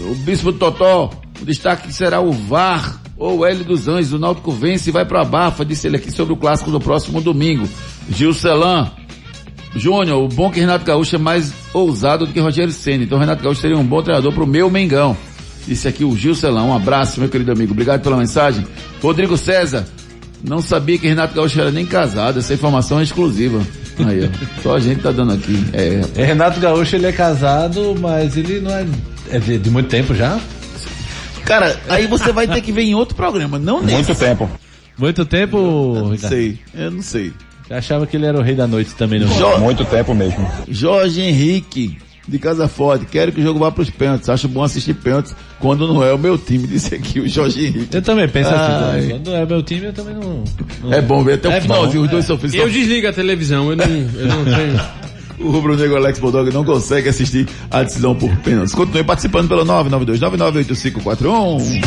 O Bispo Totó, o destaque será o VAR ou o Hélio dos Anjos. O Náutico vence e vai para a Bafa, disse ele aqui sobre o clássico do próximo domingo. Gilcelan, Júnior, o bom que Renato Gaúcho é mais ousado do que Rogério Senna. Então Renato Gaúcho seria um bom treinador pro meu Mengão. Disse aqui o Gilcelão. Um abraço, meu querido amigo. Obrigado pela mensagem. Rodrigo César, não sabia que Renato Gaúcho era nem casado. Essa informação é exclusiva. Aí, ó. Só a gente tá dando aqui. É, É, Renato Gaúcho, ele é casado, mas ele não é. É de, de muito tempo já? Cara, aí você vai ter que ver em outro programa, não nesse. Muito tempo. Muito tempo, Não Ricardo? sei, eu não sei. Eu achava que ele era o rei da noite também, não? Jo- Muito tempo mesmo. Jorge Henrique, de Casa Forte, quero que o jogo vá pros pênaltis. Acho bom assistir pênaltis quando não é o meu time, disse aqui o Jorge Henrique. Eu também penso assim. Ai. também. Quando é meu time, eu também não. não- É bom ver até o É finalzinho, bom, os dois é. são Eu desligo a televisão, eu não, eu não tenho. O Rubro Negro Alex Bulldog não consegue assistir a decisão por pênaltis. Continue participando pelo 992998541.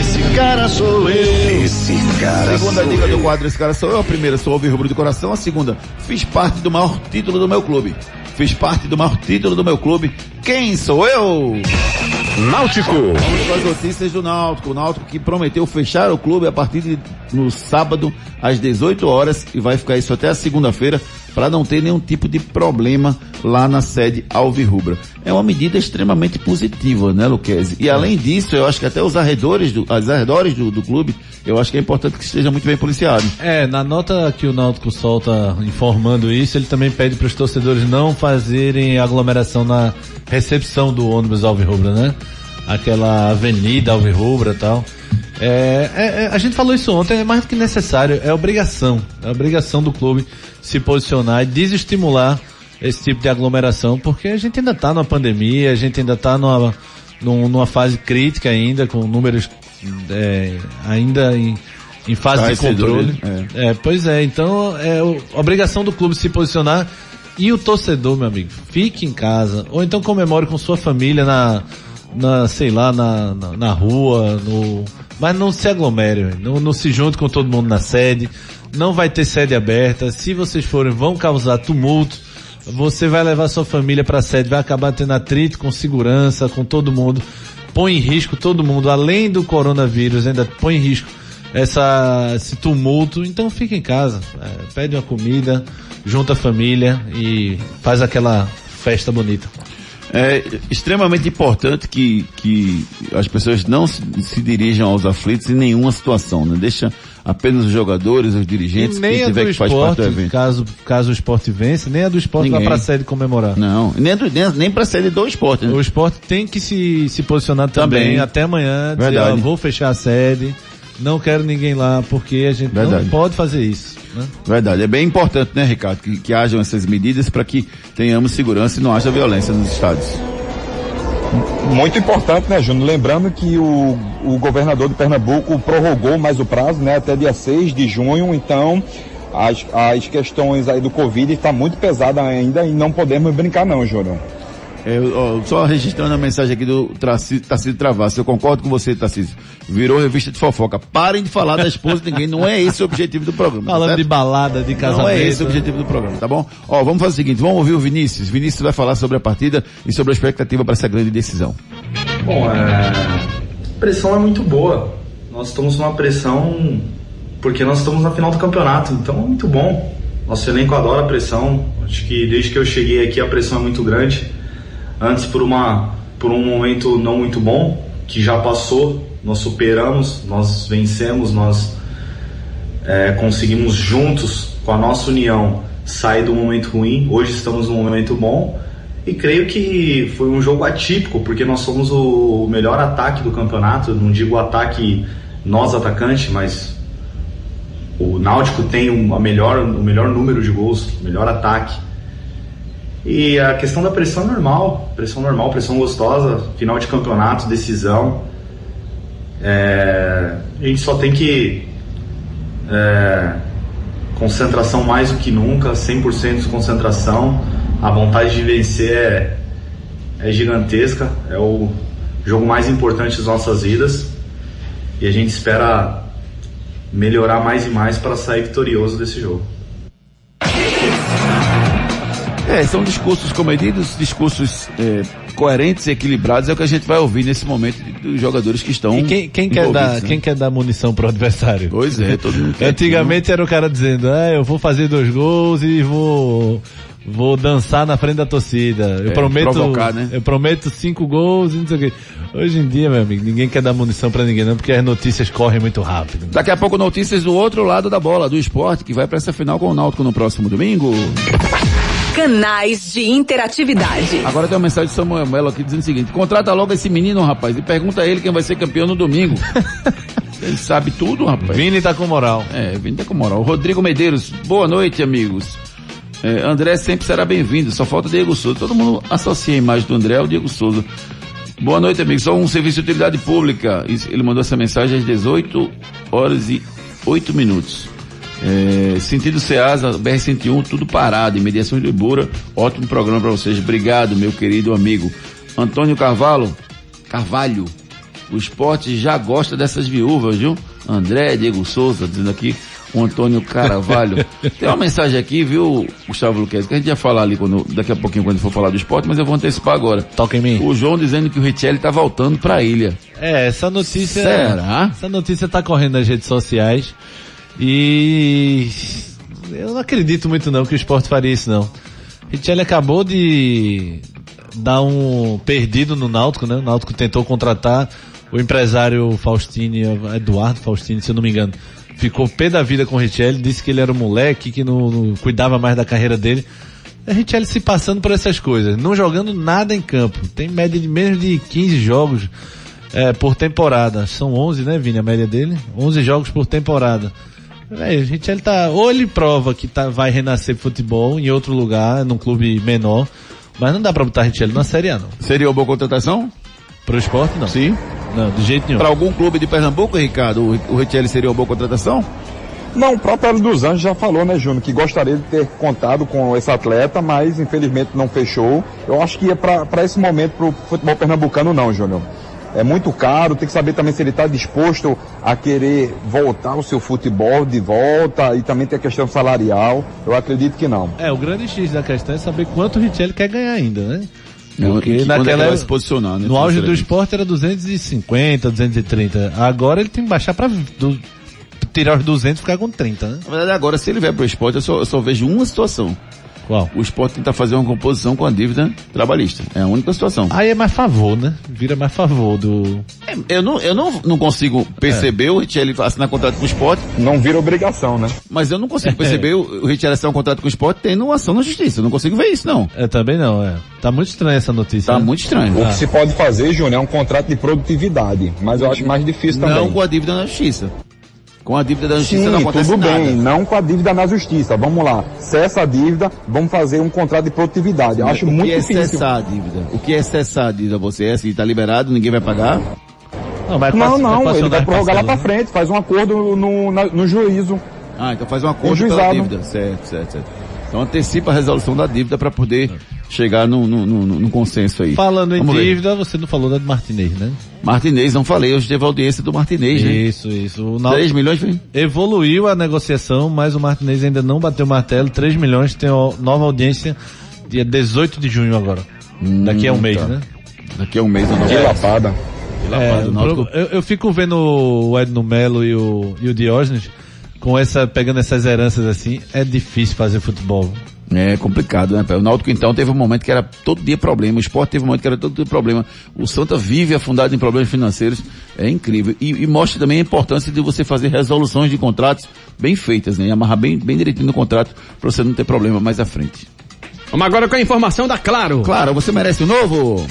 Esse cara sou eu. Esse cara Segunda sou dica eu. do quadro, esse cara sou eu. A primeira, sou ouvir rubro de coração. A segunda, fiz parte do maior título do meu clube. Fiz parte do maior título do meu clube. Quem sou eu? Náutico. Vamos com as notícias do Náutico. O Náutico que prometeu fechar o clube a partir de no sábado às 18 horas e vai ficar isso até a segunda-feira para não ter nenhum tipo de problema lá na sede Alvirrubra. É uma medida extremamente positiva, né, Luquezzi? E além disso, eu acho que até os arredores do, os arredores do, do clube, eu acho que é importante que esteja muito bem policiado. É, na nota que o Náutico solta informando isso, ele também pede para os torcedores não fazerem aglomeração na recepção do ônibus Alvirrubra, né? Aquela avenida Alvirrubra e tal. É, é, é, a gente falou isso ontem, é mais do que necessário, é obrigação. É obrigação do clube se posicionar e desestimular esse tipo de aglomeração, porque a gente ainda está numa pandemia, a gente ainda está numa, num- numa fase crítica ainda, com números é, ainda em, em fase de Estarrecedores, controle. É, pois é, então é obrigação do clube se posicionar e o torcedor, meu amigo, fique em casa, ou então comemore com sua família na, na sei lá, na, na, na rua, no, mas não se aglomere, não, não se junte com todo mundo na sede, não vai ter sede aberta, se vocês forem vão causar tumulto, você vai levar sua família para a sede, vai acabar tendo atrito com segurança, com todo mundo, põe em risco todo mundo, além do coronavírus, ainda põe em risco essa, esse tumulto, então fica em casa, é, pede uma comida, junta a família e faz aquela festa bonita. É extremamente importante que, que as pessoas não se, se dirijam aos aflitos em nenhuma situação, né? Deixa apenas os jogadores, os dirigentes, quem a tiver que faz parte esporte, do evento. caso, caso o esporte vence, nem a do esporte Ninguém. vai pra sede comemorar. Não, nem, do- nem, nem pra sede do esporte, né? O esporte tem que se, se posicionar também, Também. até amanhã, dizer, Verdade. vou fechar a sede, não quero ninguém lá, porque a gente Verdade. não pode fazer isso. Né? Verdade. É bem importante, né, Ricardo, que, que hajam essas medidas para que tenhamos segurança e não haja violência nos estádios. Muito importante, né, Júnior? Lembrando que o, o governador de Pernambuco prorrogou mais o prazo, né, até dia 6 de junho, então as, as questões aí do Covid está muito pesada ainda e não podemos brincar não, Júnior. Ó, só registrando a mensagem aqui do Tarcísio Travassi, eu concordo com você, Tarcísio. Virou revista de fofoca. Parem de falar da esposa de ninguém, não é esse o objetivo do programa. Falando certo? de balada, de casamento. Não é esse o objetivo do programa, tá bom? Ó, vamos fazer o seguinte, vamos ouvir o Vinícius. Vinícius vai falar sobre a partida e sobre a expectativa para essa grande decisão. Bom, é... a pressão é muito boa. Nós estamos numa pressão porque nós estamos na final do campeonato, então é muito bom. Nosso elenco adora a pressão. Acho que desde que eu cheguei aqui a pressão é muito grande. Antes por uma por um momento não muito bom que já passou, nós superamos, nós vencemos, nós é, conseguimos juntos com a nossa união sair do momento ruim. Hoje estamos num momento bom e creio que foi um jogo atípico porque nós somos o melhor ataque do campeonato. Não digo ataque nós atacante, mas o Náutico tem um, a melhor, o melhor número de gols, o melhor ataque. E a questão da pressão normal, pressão normal, pressão gostosa, final de campeonato, decisão. É, a gente só tem que é, concentração mais do que nunca, 100% de concentração. A vontade de vencer é, é gigantesca, é o jogo mais importante das nossas vidas. E a gente espera melhorar mais e mais para sair vitorioso desse jogo. É, são discursos comedidos, discursos é, coerentes e equilibrados, é o que a gente vai ouvir nesse momento dos jogadores que estão. E quem, quem quer dar, né? quem quer dar munição pro adversário? Pois é, todo mundo quer. Antigamente era o cara dizendo, ah, eu vou fazer dois gols e vou vou dançar na frente da torcida. Eu É, prometo, provocar, né? eu prometo cinco gols e não sei o quê. Hoje em dia, meu amigo, ninguém quer dar munição pra ninguém não, porque as notícias correm muito rápido. Daqui a pouco notícias do outro lado da bola, do esporte, que vai para essa final com o Náutico no próximo domingo. Canais de interatividade. Agora tem uma mensagem de Samuel Melo aqui dizendo o seguinte: contrata logo esse menino, rapaz, e pergunta a ele quem vai ser campeão no domingo. ele sabe tudo, rapaz. Vini tá com moral. É, Vini tá com moral. Rodrigo Medeiros, boa noite, amigos. É, André sempre será bem-vindo, só falta Diego Souza. Todo mundo associa a imagem do André ao Diego Souza. Boa noite, amigos. Só um serviço de utilidade pública. Ele mandou essa mensagem às 18 horas e 8 minutos. É, sentido Ceasa, BR-101, tudo parado, em mediações do Ibura. Ótimo programa para vocês. Obrigado, meu querido amigo. Antônio Carvalho, Carvalho, o esporte já gosta dessas viúvas, viu? André, Diego Souza, dizendo aqui, o Antônio Carvalho. Tem uma mensagem aqui, viu, Gustavo Luquez, que a gente ia falar ali quando, daqui a pouquinho quando for falar do esporte, mas eu vou antecipar agora. Toca em mim. O João dizendo que o Richelli tá voltando pra ilha. É, essa notícia. Será? Essa notícia tá correndo nas redes sociais. E eu não acredito muito não que o esporte faria isso não. Richelli acabou de dar um perdido no Náutico, né? O Náutico tentou contratar o empresário Faustini, Eduardo Faustini, se eu não me engano. Ficou pé da vida com o Richelli, disse que ele era um moleque, que não, não cuidava mais da carreira dele. A Richelli se passando por essas coisas, não jogando nada em campo. Tem média de menos de 15 jogos é, por temporada. São 11, né, Vini, a média dele? 11 jogos por temporada. Véi, a Richelli tá, ou ele prova que tá, vai renascer futebol em outro lugar, num clube menor, mas não dá pra botar Richelli na Série A, não. Seria uma boa contratação? Pro esporte, não. Sim. Não, de jeito nenhum. Para algum clube de Pernambuco, Ricardo, o, o Richelli seria uma boa contratação? Não, o próprio Hélio dos Anjos já falou, né, Júnior, que gostaria de ter contado com esse atleta, mas infelizmente não fechou. Eu acho que ia para esse momento pro futebol pernambucano não, Júnior. É muito caro, tem que saber também se ele está disposto a querer voltar ao seu futebol de volta e também tem a questão salarial. Eu acredito que não. É, o grande X da questão é saber quanto o Richelli quer ganhar ainda, né? Porque e é que naquela se posicionar, né, no auge do esporte era 250, 230. Agora ele tem que baixar pra do- tirar os 200 e ficar com 30, né? Na verdade, agora, se ele vier pro esporte, eu só, eu só vejo uma situação. Qual? O esporte tenta fazer uma composição com a dívida trabalhista. É a única situação. Aí é mais favor, né? Vira mais favor do. Eu não, eu não, não consigo perceber o Richelli assinar contrato com o esporte. Não vira obrigação, né? Mas eu não consigo perceber o, o Richelli assinar um contrato com o esporte tendo uma ação na justiça. Eu não consigo ver isso, não. É, também não, é. Tá muito estranha essa notícia. Tá né? muito estranho. O que se pode fazer, Júnior, é um contrato de produtividade, mas eu acho mais difícil também. Não com a dívida na justiça. Com a dívida da justiça Sim, não acontece tudo nada. bem, não com a dívida na justiça. Vamos lá, cessa a dívida, vamos fazer um contrato de produtividade. Eu acho o muito que é difícil. cessar a dívida? O que é cessar a dívida? Você é assim, tá liberado, ninguém vai pagar? Não, vai Não, não, vai ele vai prorrogar lá pra né? frente, faz um acordo no, na- no juízo. Ah, então faz um acordo pela dívida. Certo, certo, certo. Então antecipa a resolução da dívida para poder chegar num no, no, no, consenso aí. Falando em Vamos ver. dívida, você não falou da do Martinez, né? Martinez, não falei, hoje teve a audiência do Martinez, né? Isso, isso. O 3 milhões, foi? Evoluiu a negociação, mas o Martinez ainda não bateu o martelo. 3 milhões tem nova audiência dia 18 de junho agora. Daqui a um mês, tá. né? Daqui a um mês, não Que lapada. Que É, lapada, pro- eu, eu fico vendo o Edno Melo e o, e o Diógenes com essa, pegando essas heranças assim, é difícil fazer futebol. É complicado, né? O Náutico então teve um momento que era todo dia problema, o esporte teve um momento que era todo dia problema. O Santa vive afundado em problemas financeiros, é incrível. E, e mostra também a importância de você fazer resoluções de contratos bem feitas, né? E amarrar bem, bem direitinho no contrato para você não ter problema mais à frente. Vamos agora com a informação da Claro. Claro, você merece o novo?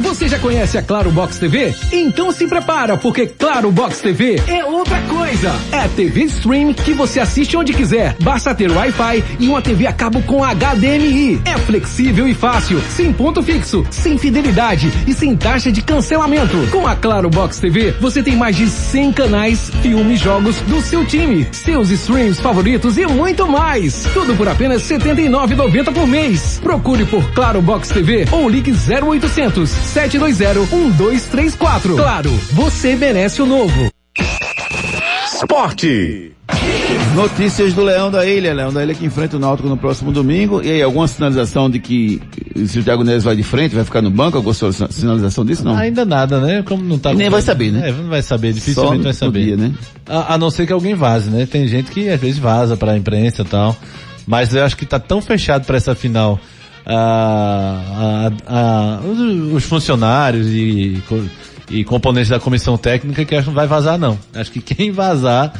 Você já conhece a Claro Box TV? Então se prepara, porque Claro Box TV é outra coisa. É TV stream que você assiste onde quiser. Basta ter Wi-Fi e uma TV a cabo com HDMI. É flexível e fácil, sem ponto fixo, sem fidelidade e sem taxa de cancelamento. Com a Claro Box TV, você tem mais de 100 canais, filmes, jogos do seu time, seus streams favoritos e muito mais. Tudo por apenas R$ 79,90 por mês. Procure por Claro Box TV ou ligue 0800 720 1234. Claro, você merece o novo. Esporte. Notícias do Leão da Ilha. Leão da Ilha que enfrenta o Náutico no próximo domingo. E aí, alguma sinalização de que se o Thiago Neves vai de frente, vai ficar no banco? Alguma sinalização disso? Não. Ainda nada, né? Como não tá E nem vai saber, né? É, não vai saber, dificilmente no- vai saber. dia, né? A, a não ser que alguém vaze, né? Tem gente que às vezes vaza pra imprensa e tal. Mas eu acho que tá tão fechado pra essa final. Ah, ah, ah, os, os funcionários e, e componentes da comissão técnica que acho que não vai vazar não. Acho que quem vazar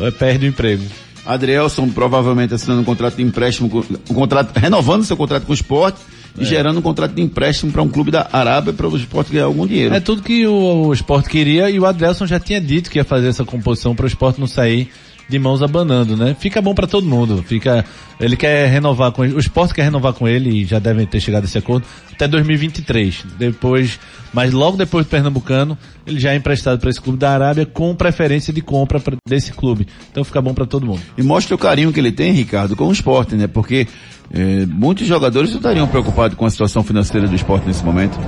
eh, perde o emprego. Adrielson provavelmente assinando um contrato de empréstimo, um contrato, renovando seu contrato com o esporte É. e gerando um contrato de empréstimo para um clube da Arábia para o esporte ganhar algum dinheiro. É tudo que o, o esporte queria e o Adelson já tinha dito que ia fazer essa composição para o esporte não sair de mãos abanando, né? Fica bom para todo mundo. Fica, ele quer renovar com o esporte quer renovar com ele e já devem ter chegado a esse acordo até 2023. Depois, mas logo depois do Pernambucano, ele já é emprestado para esse clube da Arábia com preferência de compra pra, desse clube. Então fica bom para todo mundo. E mostra o carinho que ele tem, Ricardo, com o esporte, né? Porque eh, muitos jogadores estariam preocupados com a situação financeira do esporte nesse momento.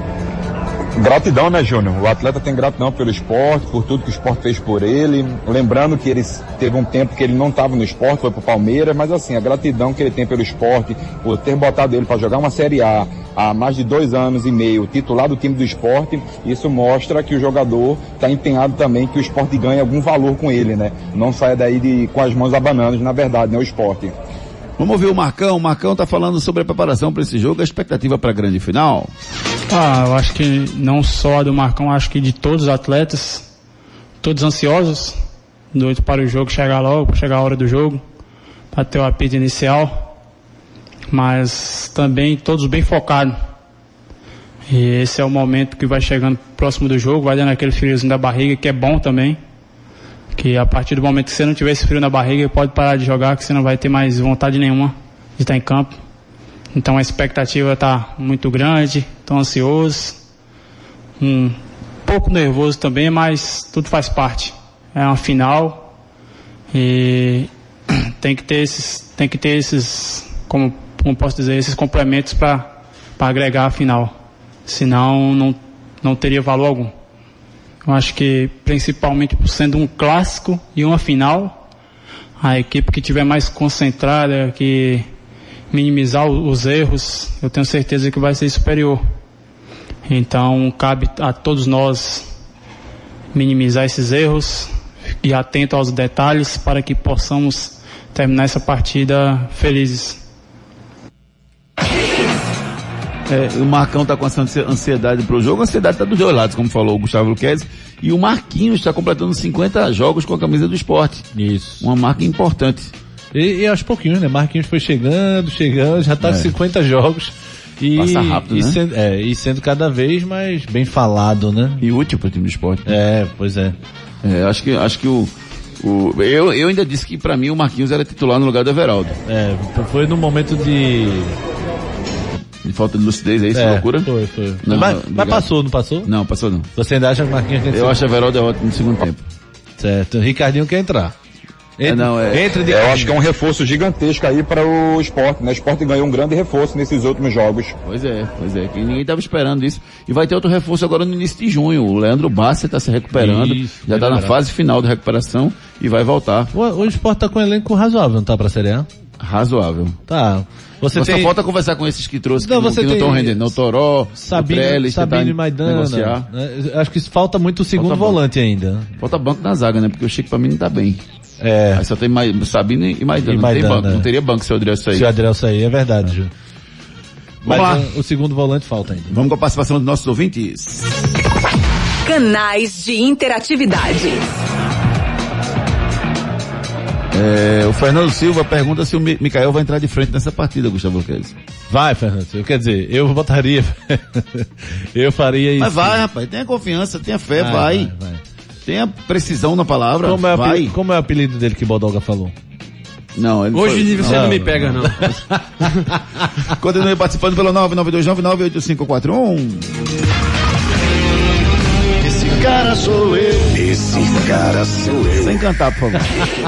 Gratidão, né, Júnior? O atleta tem gratidão pelo esporte, por tudo que o esporte fez por ele. Lembrando que ele teve um tempo que ele não estava no esporte, foi pro Palmeiras, mas assim, a gratidão que ele tem pelo esporte, por ter botado ele para jogar uma Série A há mais de dois anos e meio, titular do time do esporte, isso mostra que o jogador está empenhado também que o esporte ganhe algum valor com ele, né? Não saia daí de, com as mãos abananas, na verdade, né, o esporte. Vamos ouvir o Marcão. O Marcão tá falando sobre a preparação para esse jogo, a expectativa para a grande final. Ah, eu acho que não só a do Marcão, acho que de todos os atletas, todos ansiosos, doidos para o jogo chegar logo, para chegar a hora do jogo, para ter o apito inicial, mas também todos bem focados. E esse é o momento que vai chegando próximo do jogo, vai dando aquele friozinho da barriga, que é bom também. Que a partir do momento que você não tiver esse frio na barriga, pode parar de jogar, que você não vai ter mais vontade nenhuma de estar em campo. Então a expectativa está muito grande, estou ansioso, um pouco nervoso também, mas tudo faz parte. É uma final e tem que ter esses, tem que ter esses, como, como posso dizer, esses complementos para agregar a final. Senão não, não teria valor algum. Eu acho que principalmente por sendo um clássico e uma final, a equipe que tiver mais concentrada, que minimizar o- os erros, eu tenho certeza que vai ser superior. Então cabe a todos nós minimizar esses erros e atento aos detalhes para que possamos terminar essa partida felizes. É, o Marcão tá com essa ansi- ansiedade pro jogo, a ansiedade tá dos dois lados, como falou o Gustavo Luquezzi, e o Marquinhos está completando 50 jogos com a camisa do esporte. Isso. Uma marca importante. E, e aos pouquinhos, né? Marquinhos foi chegando, chegando, já tá É. com 50 jogos. E, Passa rápido, e né? Sendo, é, e sendo cada vez mais bem falado, né? E útil pro time do esporte. É, pois é. É, acho que, acho que o, O, eu, eu ainda disse que pra mim o Marquinhos era titular no lugar do Everaldo. É, foi no momento de. De falta de lucidez, é isso? É, loucura? Foi, foi. Não, mas, mas passou, não passou? Não, passou não. Você ainda acha que o Marquinhos tem Eu acho o Everaldo é ótimo no segundo tempo. Certo. O Ricardinho quer entrar. É, não, é- Entre de Eu acho que é um reforço gigantesco aí para o esporte, né? O esporte ganhou um grande reforço nesses últimos jogos. Pois é, pois é, que ninguém estava esperando isso. E vai ter outro reforço agora no início de junho. O Leandro Bassi está se recuperando, Isso, já está na fase final da recuperação e vai voltar. O, o esporte tá com um elenco razoável, não tá pra Série A? Razoável. Tá. Você Só tem falta conversar com esses que trouxe Não, que você não tem- estão rendendo. Não, o Toró, Sabino, o Trellis, Sabino e Maidana. negociar. né? Acho que falta muito o segundo Falta banco. volante ainda. Falta banco na zaga, né? Porque o Chico pra mim não tá bem. É. Aí só tem mais, Sabino e Maidana. E não, tem Maidana, banco, é. não teria banco se o Adriel sair. Se o Adriel sair, é verdade, Ju. Mas Vamos lá. uh, o segundo volante falta ainda. Vamos com a participação dos nossos ouvintes. Canais de interatividade. É, o Fernando Silva pergunta se o Mi- Mikael vai entrar de frente nessa partida, Gustavo Luquez. Vai, Fernando. Eu quer dizer, eu botaria. eu faria isso. Mas vai, rapaz, tenha confiança, tenha fé, Vai, vai. vai, vai. Tenha precisão na palavra, Como é, o vai. apelido, como é o apelido dele que Bodoga falou? Não, ele Hoje foi- você não, me pega, não. Continue participando pelo 992998541. Esse cara sou eu. Esse cara sou eu. Sem cantar, por favor.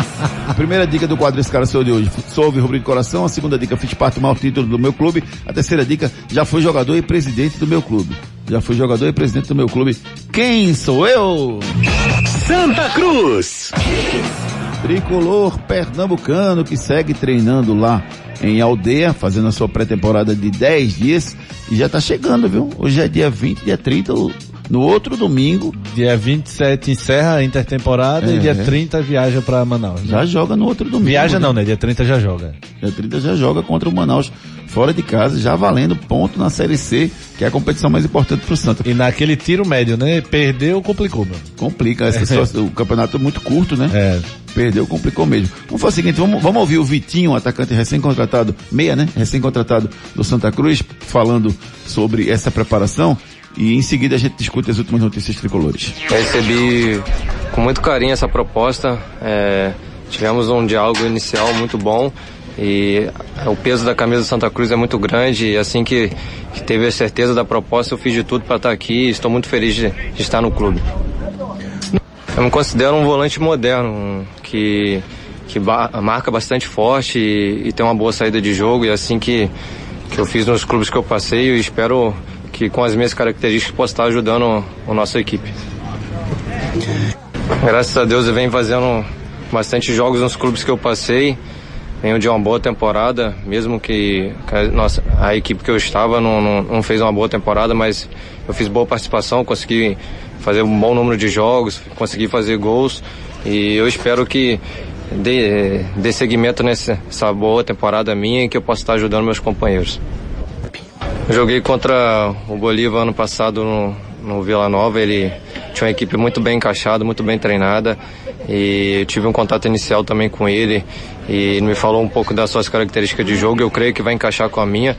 Primeira dica do quadro Esse Cara Sou de hoje. Soube rubro de coração. A segunda dica, fiz parte do maior título do meu clube. A terceira dica, já fui jogador e presidente do meu clube. Já fui jogador e presidente do meu clube. Quem sou eu? Santa Cruz. Tricolor pernambucano que segue treinando lá em Aldeia, fazendo a sua pré-temporada de 10 dias e já tá chegando, viu? Hoje é dia 20, dia 30, o- no outro domingo Dia 27 encerra a intertemporada É, e dia é. 30 viaja pra Manaus. né? já joga no outro domingo. Viaja não, né? Dia 30 já joga. Dia 30 já joga contra o Manaus fora de casa, já valendo ponto na Série C, que é a competição mais importante pro Santa. E naquele tiro médio, né? Perdeu, complicou, meu. Complica, situação- o campeonato é muito curto, né? É. Perdeu, complicou mesmo. Vamos fazer o seguinte, vamos, vamos ouvir o Vitinho, atacante recém-contratado, meia, né? Recém-contratado do Santa Cruz, falando sobre essa preparação e em seguida a gente discute as últimas notícias tricolores. Recebi com muito carinho essa proposta. é, tivemos um diálogo inicial muito bom e o peso da camisa do Santa Cruz é muito grande. E assim que, que teve a certeza da proposta, eu fiz de tudo para estar aqui. e Estou muito feliz de, de estar no clube. Eu me considero um volante moderno que que ba- marca bastante forte e, e tem uma boa saída de jogo. E assim que que eu fiz nos clubes que eu passei, eu espero que com as minhas características possa estar ajudando a nossa equipe. Graças a Deus eu venho fazendo bastante jogos nos clubes que eu passei. Venho de uma boa temporada, mesmo que, a, nossa, a equipe que eu estava não, não, não fez uma boa temporada, mas eu fiz boa participação, consegui fazer um bom número de jogos, consegui fazer gols e eu espero que dê, dê seguimento nessa essa boa temporada minha e que eu possa estar ajudando meus companheiros. Joguei contra o Bolívar ano passado no, no Vila Nova. Ele tinha uma equipe muito bem encaixada, muito bem treinada. E eu tive um contato inicial também com ele. E ele me falou um pouco das suas características de jogo. Eu creio que vai encaixar com a minha.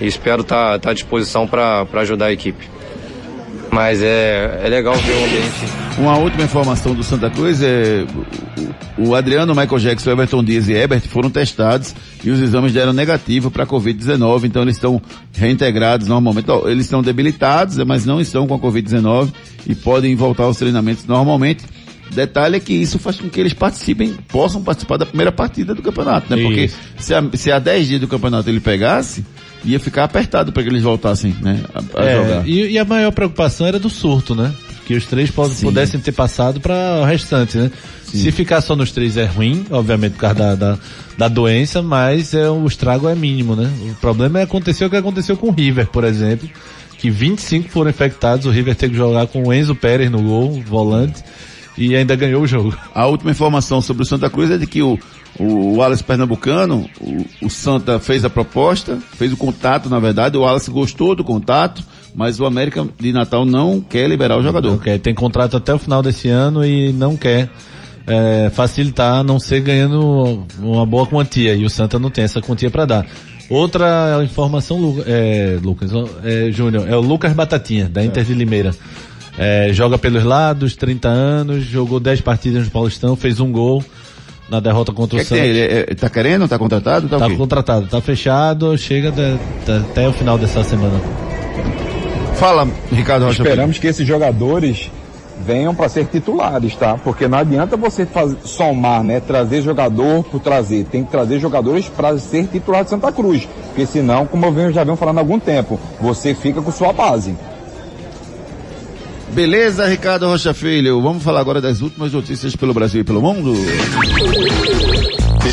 E espero estar à disposição para ajudar a equipe. Mas é, é legal ver o ambiente Uma última informação do Santa Cruz é o, o Adriano, o Michael Jackson, o Everton Dias e Ebert foram testados e os exames deram negativo para a Covid-19, então eles estão reintegrados normalmente. Ó, Eles estão debilitados, mas não estão com a Covid-19 e podem voltar aos treinamentos normalmente. Detalhe é que isso faz com que eles participem, possam participar da primeira partida do campeonato, né? Porque Isso. se a, se a 10 dias do campeonato ele pegasse, ia ficar apertado para que eles voltassem, né? A, a É, jogar. e, e a maior preocupação era do surto, né? Que os três pod- Sim. pudessem ter passado para o restante, né? Se ficar só nos três é ruim, obviamente por causa da, da, da doença, mas é, o estrago é mínimo, né? O problema é acontecer o que aconteceu com o River, por exemplo, que 25 foram infectados, o River teve que jogar com o Enzo Pérez no gol, volante, e ainda ganhou o jogo. A última informação sobre o Santa Cruz é de que o, o Wallace Pernambucano, o, o Santa fez a proposta, fez o contato, na verdade, o Wallace gostou do contato, mas o América de Natal não quer liberar o jogador. Não quer, tem contrato até o final desse ano e não quer é, facilitar, a não ser ganhando uma boa quantia. E o Santa não tem essa quantia para dar. Outra informação, é, Lucas, é, Júnior, é o Lucas Batatinha, da Inter de Limeira. É, joga pelos lados, 30 anos, jogou 10 partidas no Paulistão, fez um gol na derrota contra o, que é que Santos. tem? Ele, é- tá querendo? Tá contratado? Tá, Tá o contratado, tá fechado, chega de- de- até o final dessa semana. Fala, Ricardo Rocha. Esperamos que esses jogadores venham para ser titulares, tá? Porque não adianta você faz- somar, né? Trazer jogador por trazer. Tem que trazer jogadores para ser titular de Santa Cruz. Porque senão, como eu venho, já venho falando há algum tempo, você fica com sua base. Beleza, Ricardo Rocha Filho. Vamos falar agora das últimas notícias pelo Brasil e pelo mundo.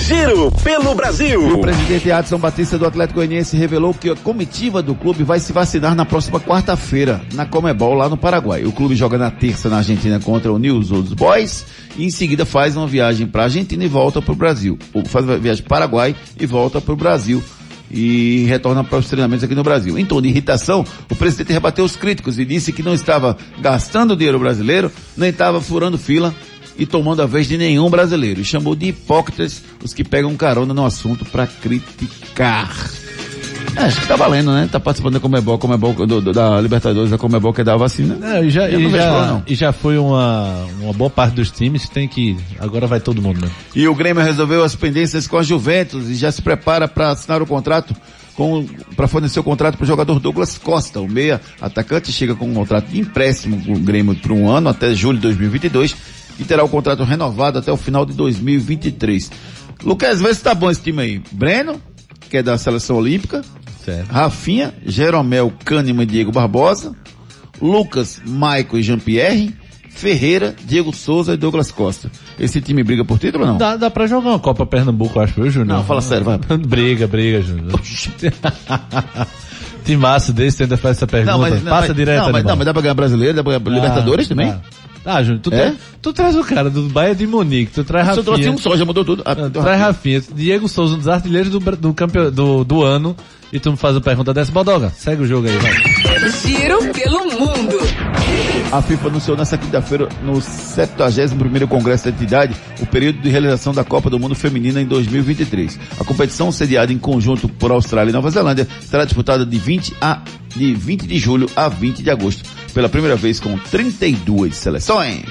Giro pelo Brasil. O presidente Adson Batista do Atlético Goianiense revelou que a comitiva do clube vai se vacinar na próxima quarta-feira, na Comebol, lá no Paraguai. O clube joga na terça na Argentina contra o News Old Boys e em seguida faz uma viagem para a Argentina e volta para o Brasil. Ou faz uma viagem para o Paraguai e volta para o Brasil e retorna para os treinamentos aqui no Brasil. Em de irritação, o presidente rebateu os críticos e disse que não estava gastando dinheiro brasileiro, nem estava furando fila e tomando a vez de nenhum brasileiro. E chamou de hipócritas os que pegam carona no assunto para criticar. É, acho que tá valendo, né? Tá participando da Comebol, Comebol do, do- da Libertadores, da Comebol que é da vacina. É, e já, e já, problema, e já foi uma, uma boa parte dos times que tem que. Agora vai todo mundo, né? E o Grêmio resolveu as pendências com a Juventus e já se prepara para assinar o contrato para fornecer o contrato para o jogador Douglas Costa, o meia atacante chega com um contrato de empréstimo com o Grêmio por um ano até julho de 2022 e terá o contrato renovado até o final de 2023. Lucas, vê se tá bom esse time aí. Breno, que é da seleção olímpica, Rafinha, Jeromel, Kahneman e Diego Barbosa, Lucas, Maico e Jean-Pierre, Ferreira, Diego Souza e Douglas Costa. Esse time briga por título ou não? Dá, dá pra jogar uma Copa Pernambuco, eu acho, viu, Júnior? Não, fala sério, vai. briga, briga, Júnior. Timaço desse, você ainda faz essa pergunta. Não, mas, não, Passa mas, direto, não, mas, não, mas dá pra ganhar brasileiro, dá pra ganhar Libertadores também? Ah, Júnior, tu, É? tra- tu traz o cara do Bahia de Munique, tu traz Se eu Rafinha. trouxe um só, já mudou tudo. Ah, traz Rafinha. Rafinha, Diego Souza, um dos artilheiros do, do, campeão, do, do ano, e tu me faz a pergunta dessa, Bodoga, segue o jogo aí, vai. Giro pelo mundo. A FIFA anunciou nesta quinta-feira, no 71º Congresso da Entidade, o período de realização da Copa do Mundo Feminina em 2023. A competição, sediada em conjunto por Austrália e Nova Zelândia, será disputada de 20, a, de 20 de julho a 20 de agosto, pela primeira vez com 32 seleções.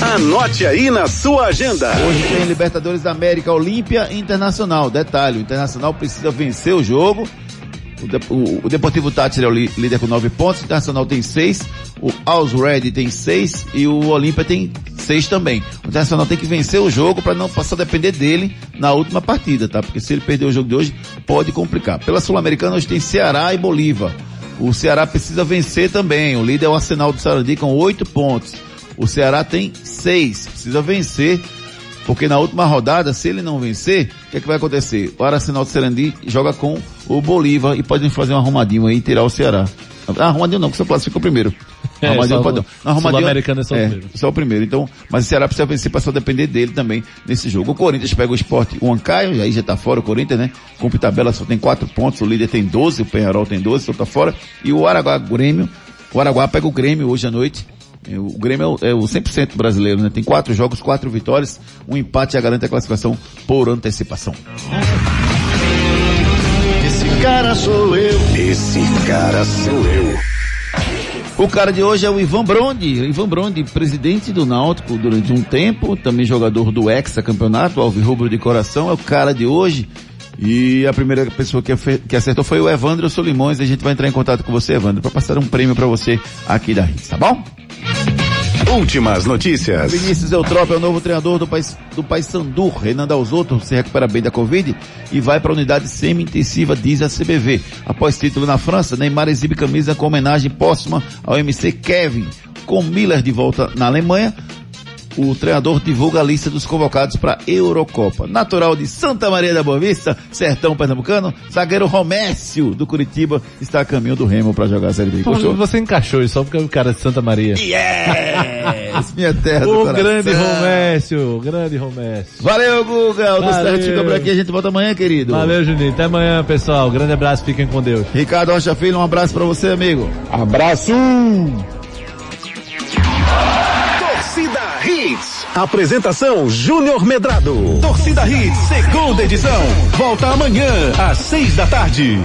Anote aí na sua agenda. Hoje tem Libertadores da América, Olímpia Internacional. Detalhe, o Internacional precisa vencer o jogo. O, De- o- o Deportivo Táchira é o líder com nove pontos, o Internacional tem seis, o Alls Red tem seis e o Olímpia tem seis também. O Internacional tem que vencer o jogo para não passar a depender dele na última partida, tá? Porque se ele perder o jogo de hoje, pode complicar. Pela Sul-Americana hoje tem Ceará e Bolívar. O Ceará precisa vencer também. O líder é o Arsenal do Sarandi com oito pontos. O Ceará tem seis, precisa vencer porque na última rodada, se ele não vencer, o que, é que vai acontecer? O Arsenal de Serandi joga com o Bolívar e pode fazer um arrumadinho aí e tirar o Ceará. Ah, arrumadinho não, que só classificou primeiro. É, arrumadinho pode o não. Não, arrumadinho- Sul-Americano é só o primeiro. Só o primeiro. Então, mas o Ceará precisa vencer para só depender dele também nesse jogo. O Corinthians pega o esporte, o Ancaio, aí já tá fora o Corinthians, né? Cumpre tabela, só tem quatro pontos, o líder tem 12, o Penharol tem 12, só tá fora. E o Araguá Grêmio, o Araguá pega o Grêmio hoje à noite. É, O Grêmio é o, é o 100% brasileiro, né? Tem quatro jogos, quatro vitórias, um empate já garante a classificação por antecipação. Esse cara sou eu. Esse cara sou eu. O cara de hoje é o Ivan Brondi. Ivan Brondi, presidente do Náutico durante um tempo, também jogador do Hexa Campeonato, Alvirrubro de coração, é o cara de hoje. E a primeira pessoa que, que acertou foi o Evandro Solimões. A gente vai entrar em contato com você, Evandro, para passar um prêmio para você aqui da Hits, tá bom? Últimas notícias. Vinícius Eutrópio é o novo treinador do país do Paysandu. Renan Dalzotto se recupera bem da Covid e vai para a unidade semi-intensiva, diz a CBV. Após título na França, Neymar exibe camisa com homenagem póstuma ao MC Kevin. Com Miller de volta na Alemanha, o treinador divulga a lista dos convocados para a Eurocopa. Natural de Santa Maria da Boa Vista, sertão pernambucano, zagueiro Romécio do Curitiba está a caminho do Remo para jogar a Série B. Pô, Gostou? você encaixou isso só porque é o cara de Santa Maria. Yes! Minha terra do O coração. grande Romécio, o grande Romécio. Valeu, Guga. O Valeu. Fica por aqui. A gente volta amanhã, querido. Valeu, Juninho. Até amanhã, pessoal. Grande abraço, fiquem com Deus. Ricardo Rocha Filho, um abraço pra você, amigo. Abraço! Apresentação Júnior Medrado. Torcida Hits, segunda edição. Volta amanhã, às seis da tarde.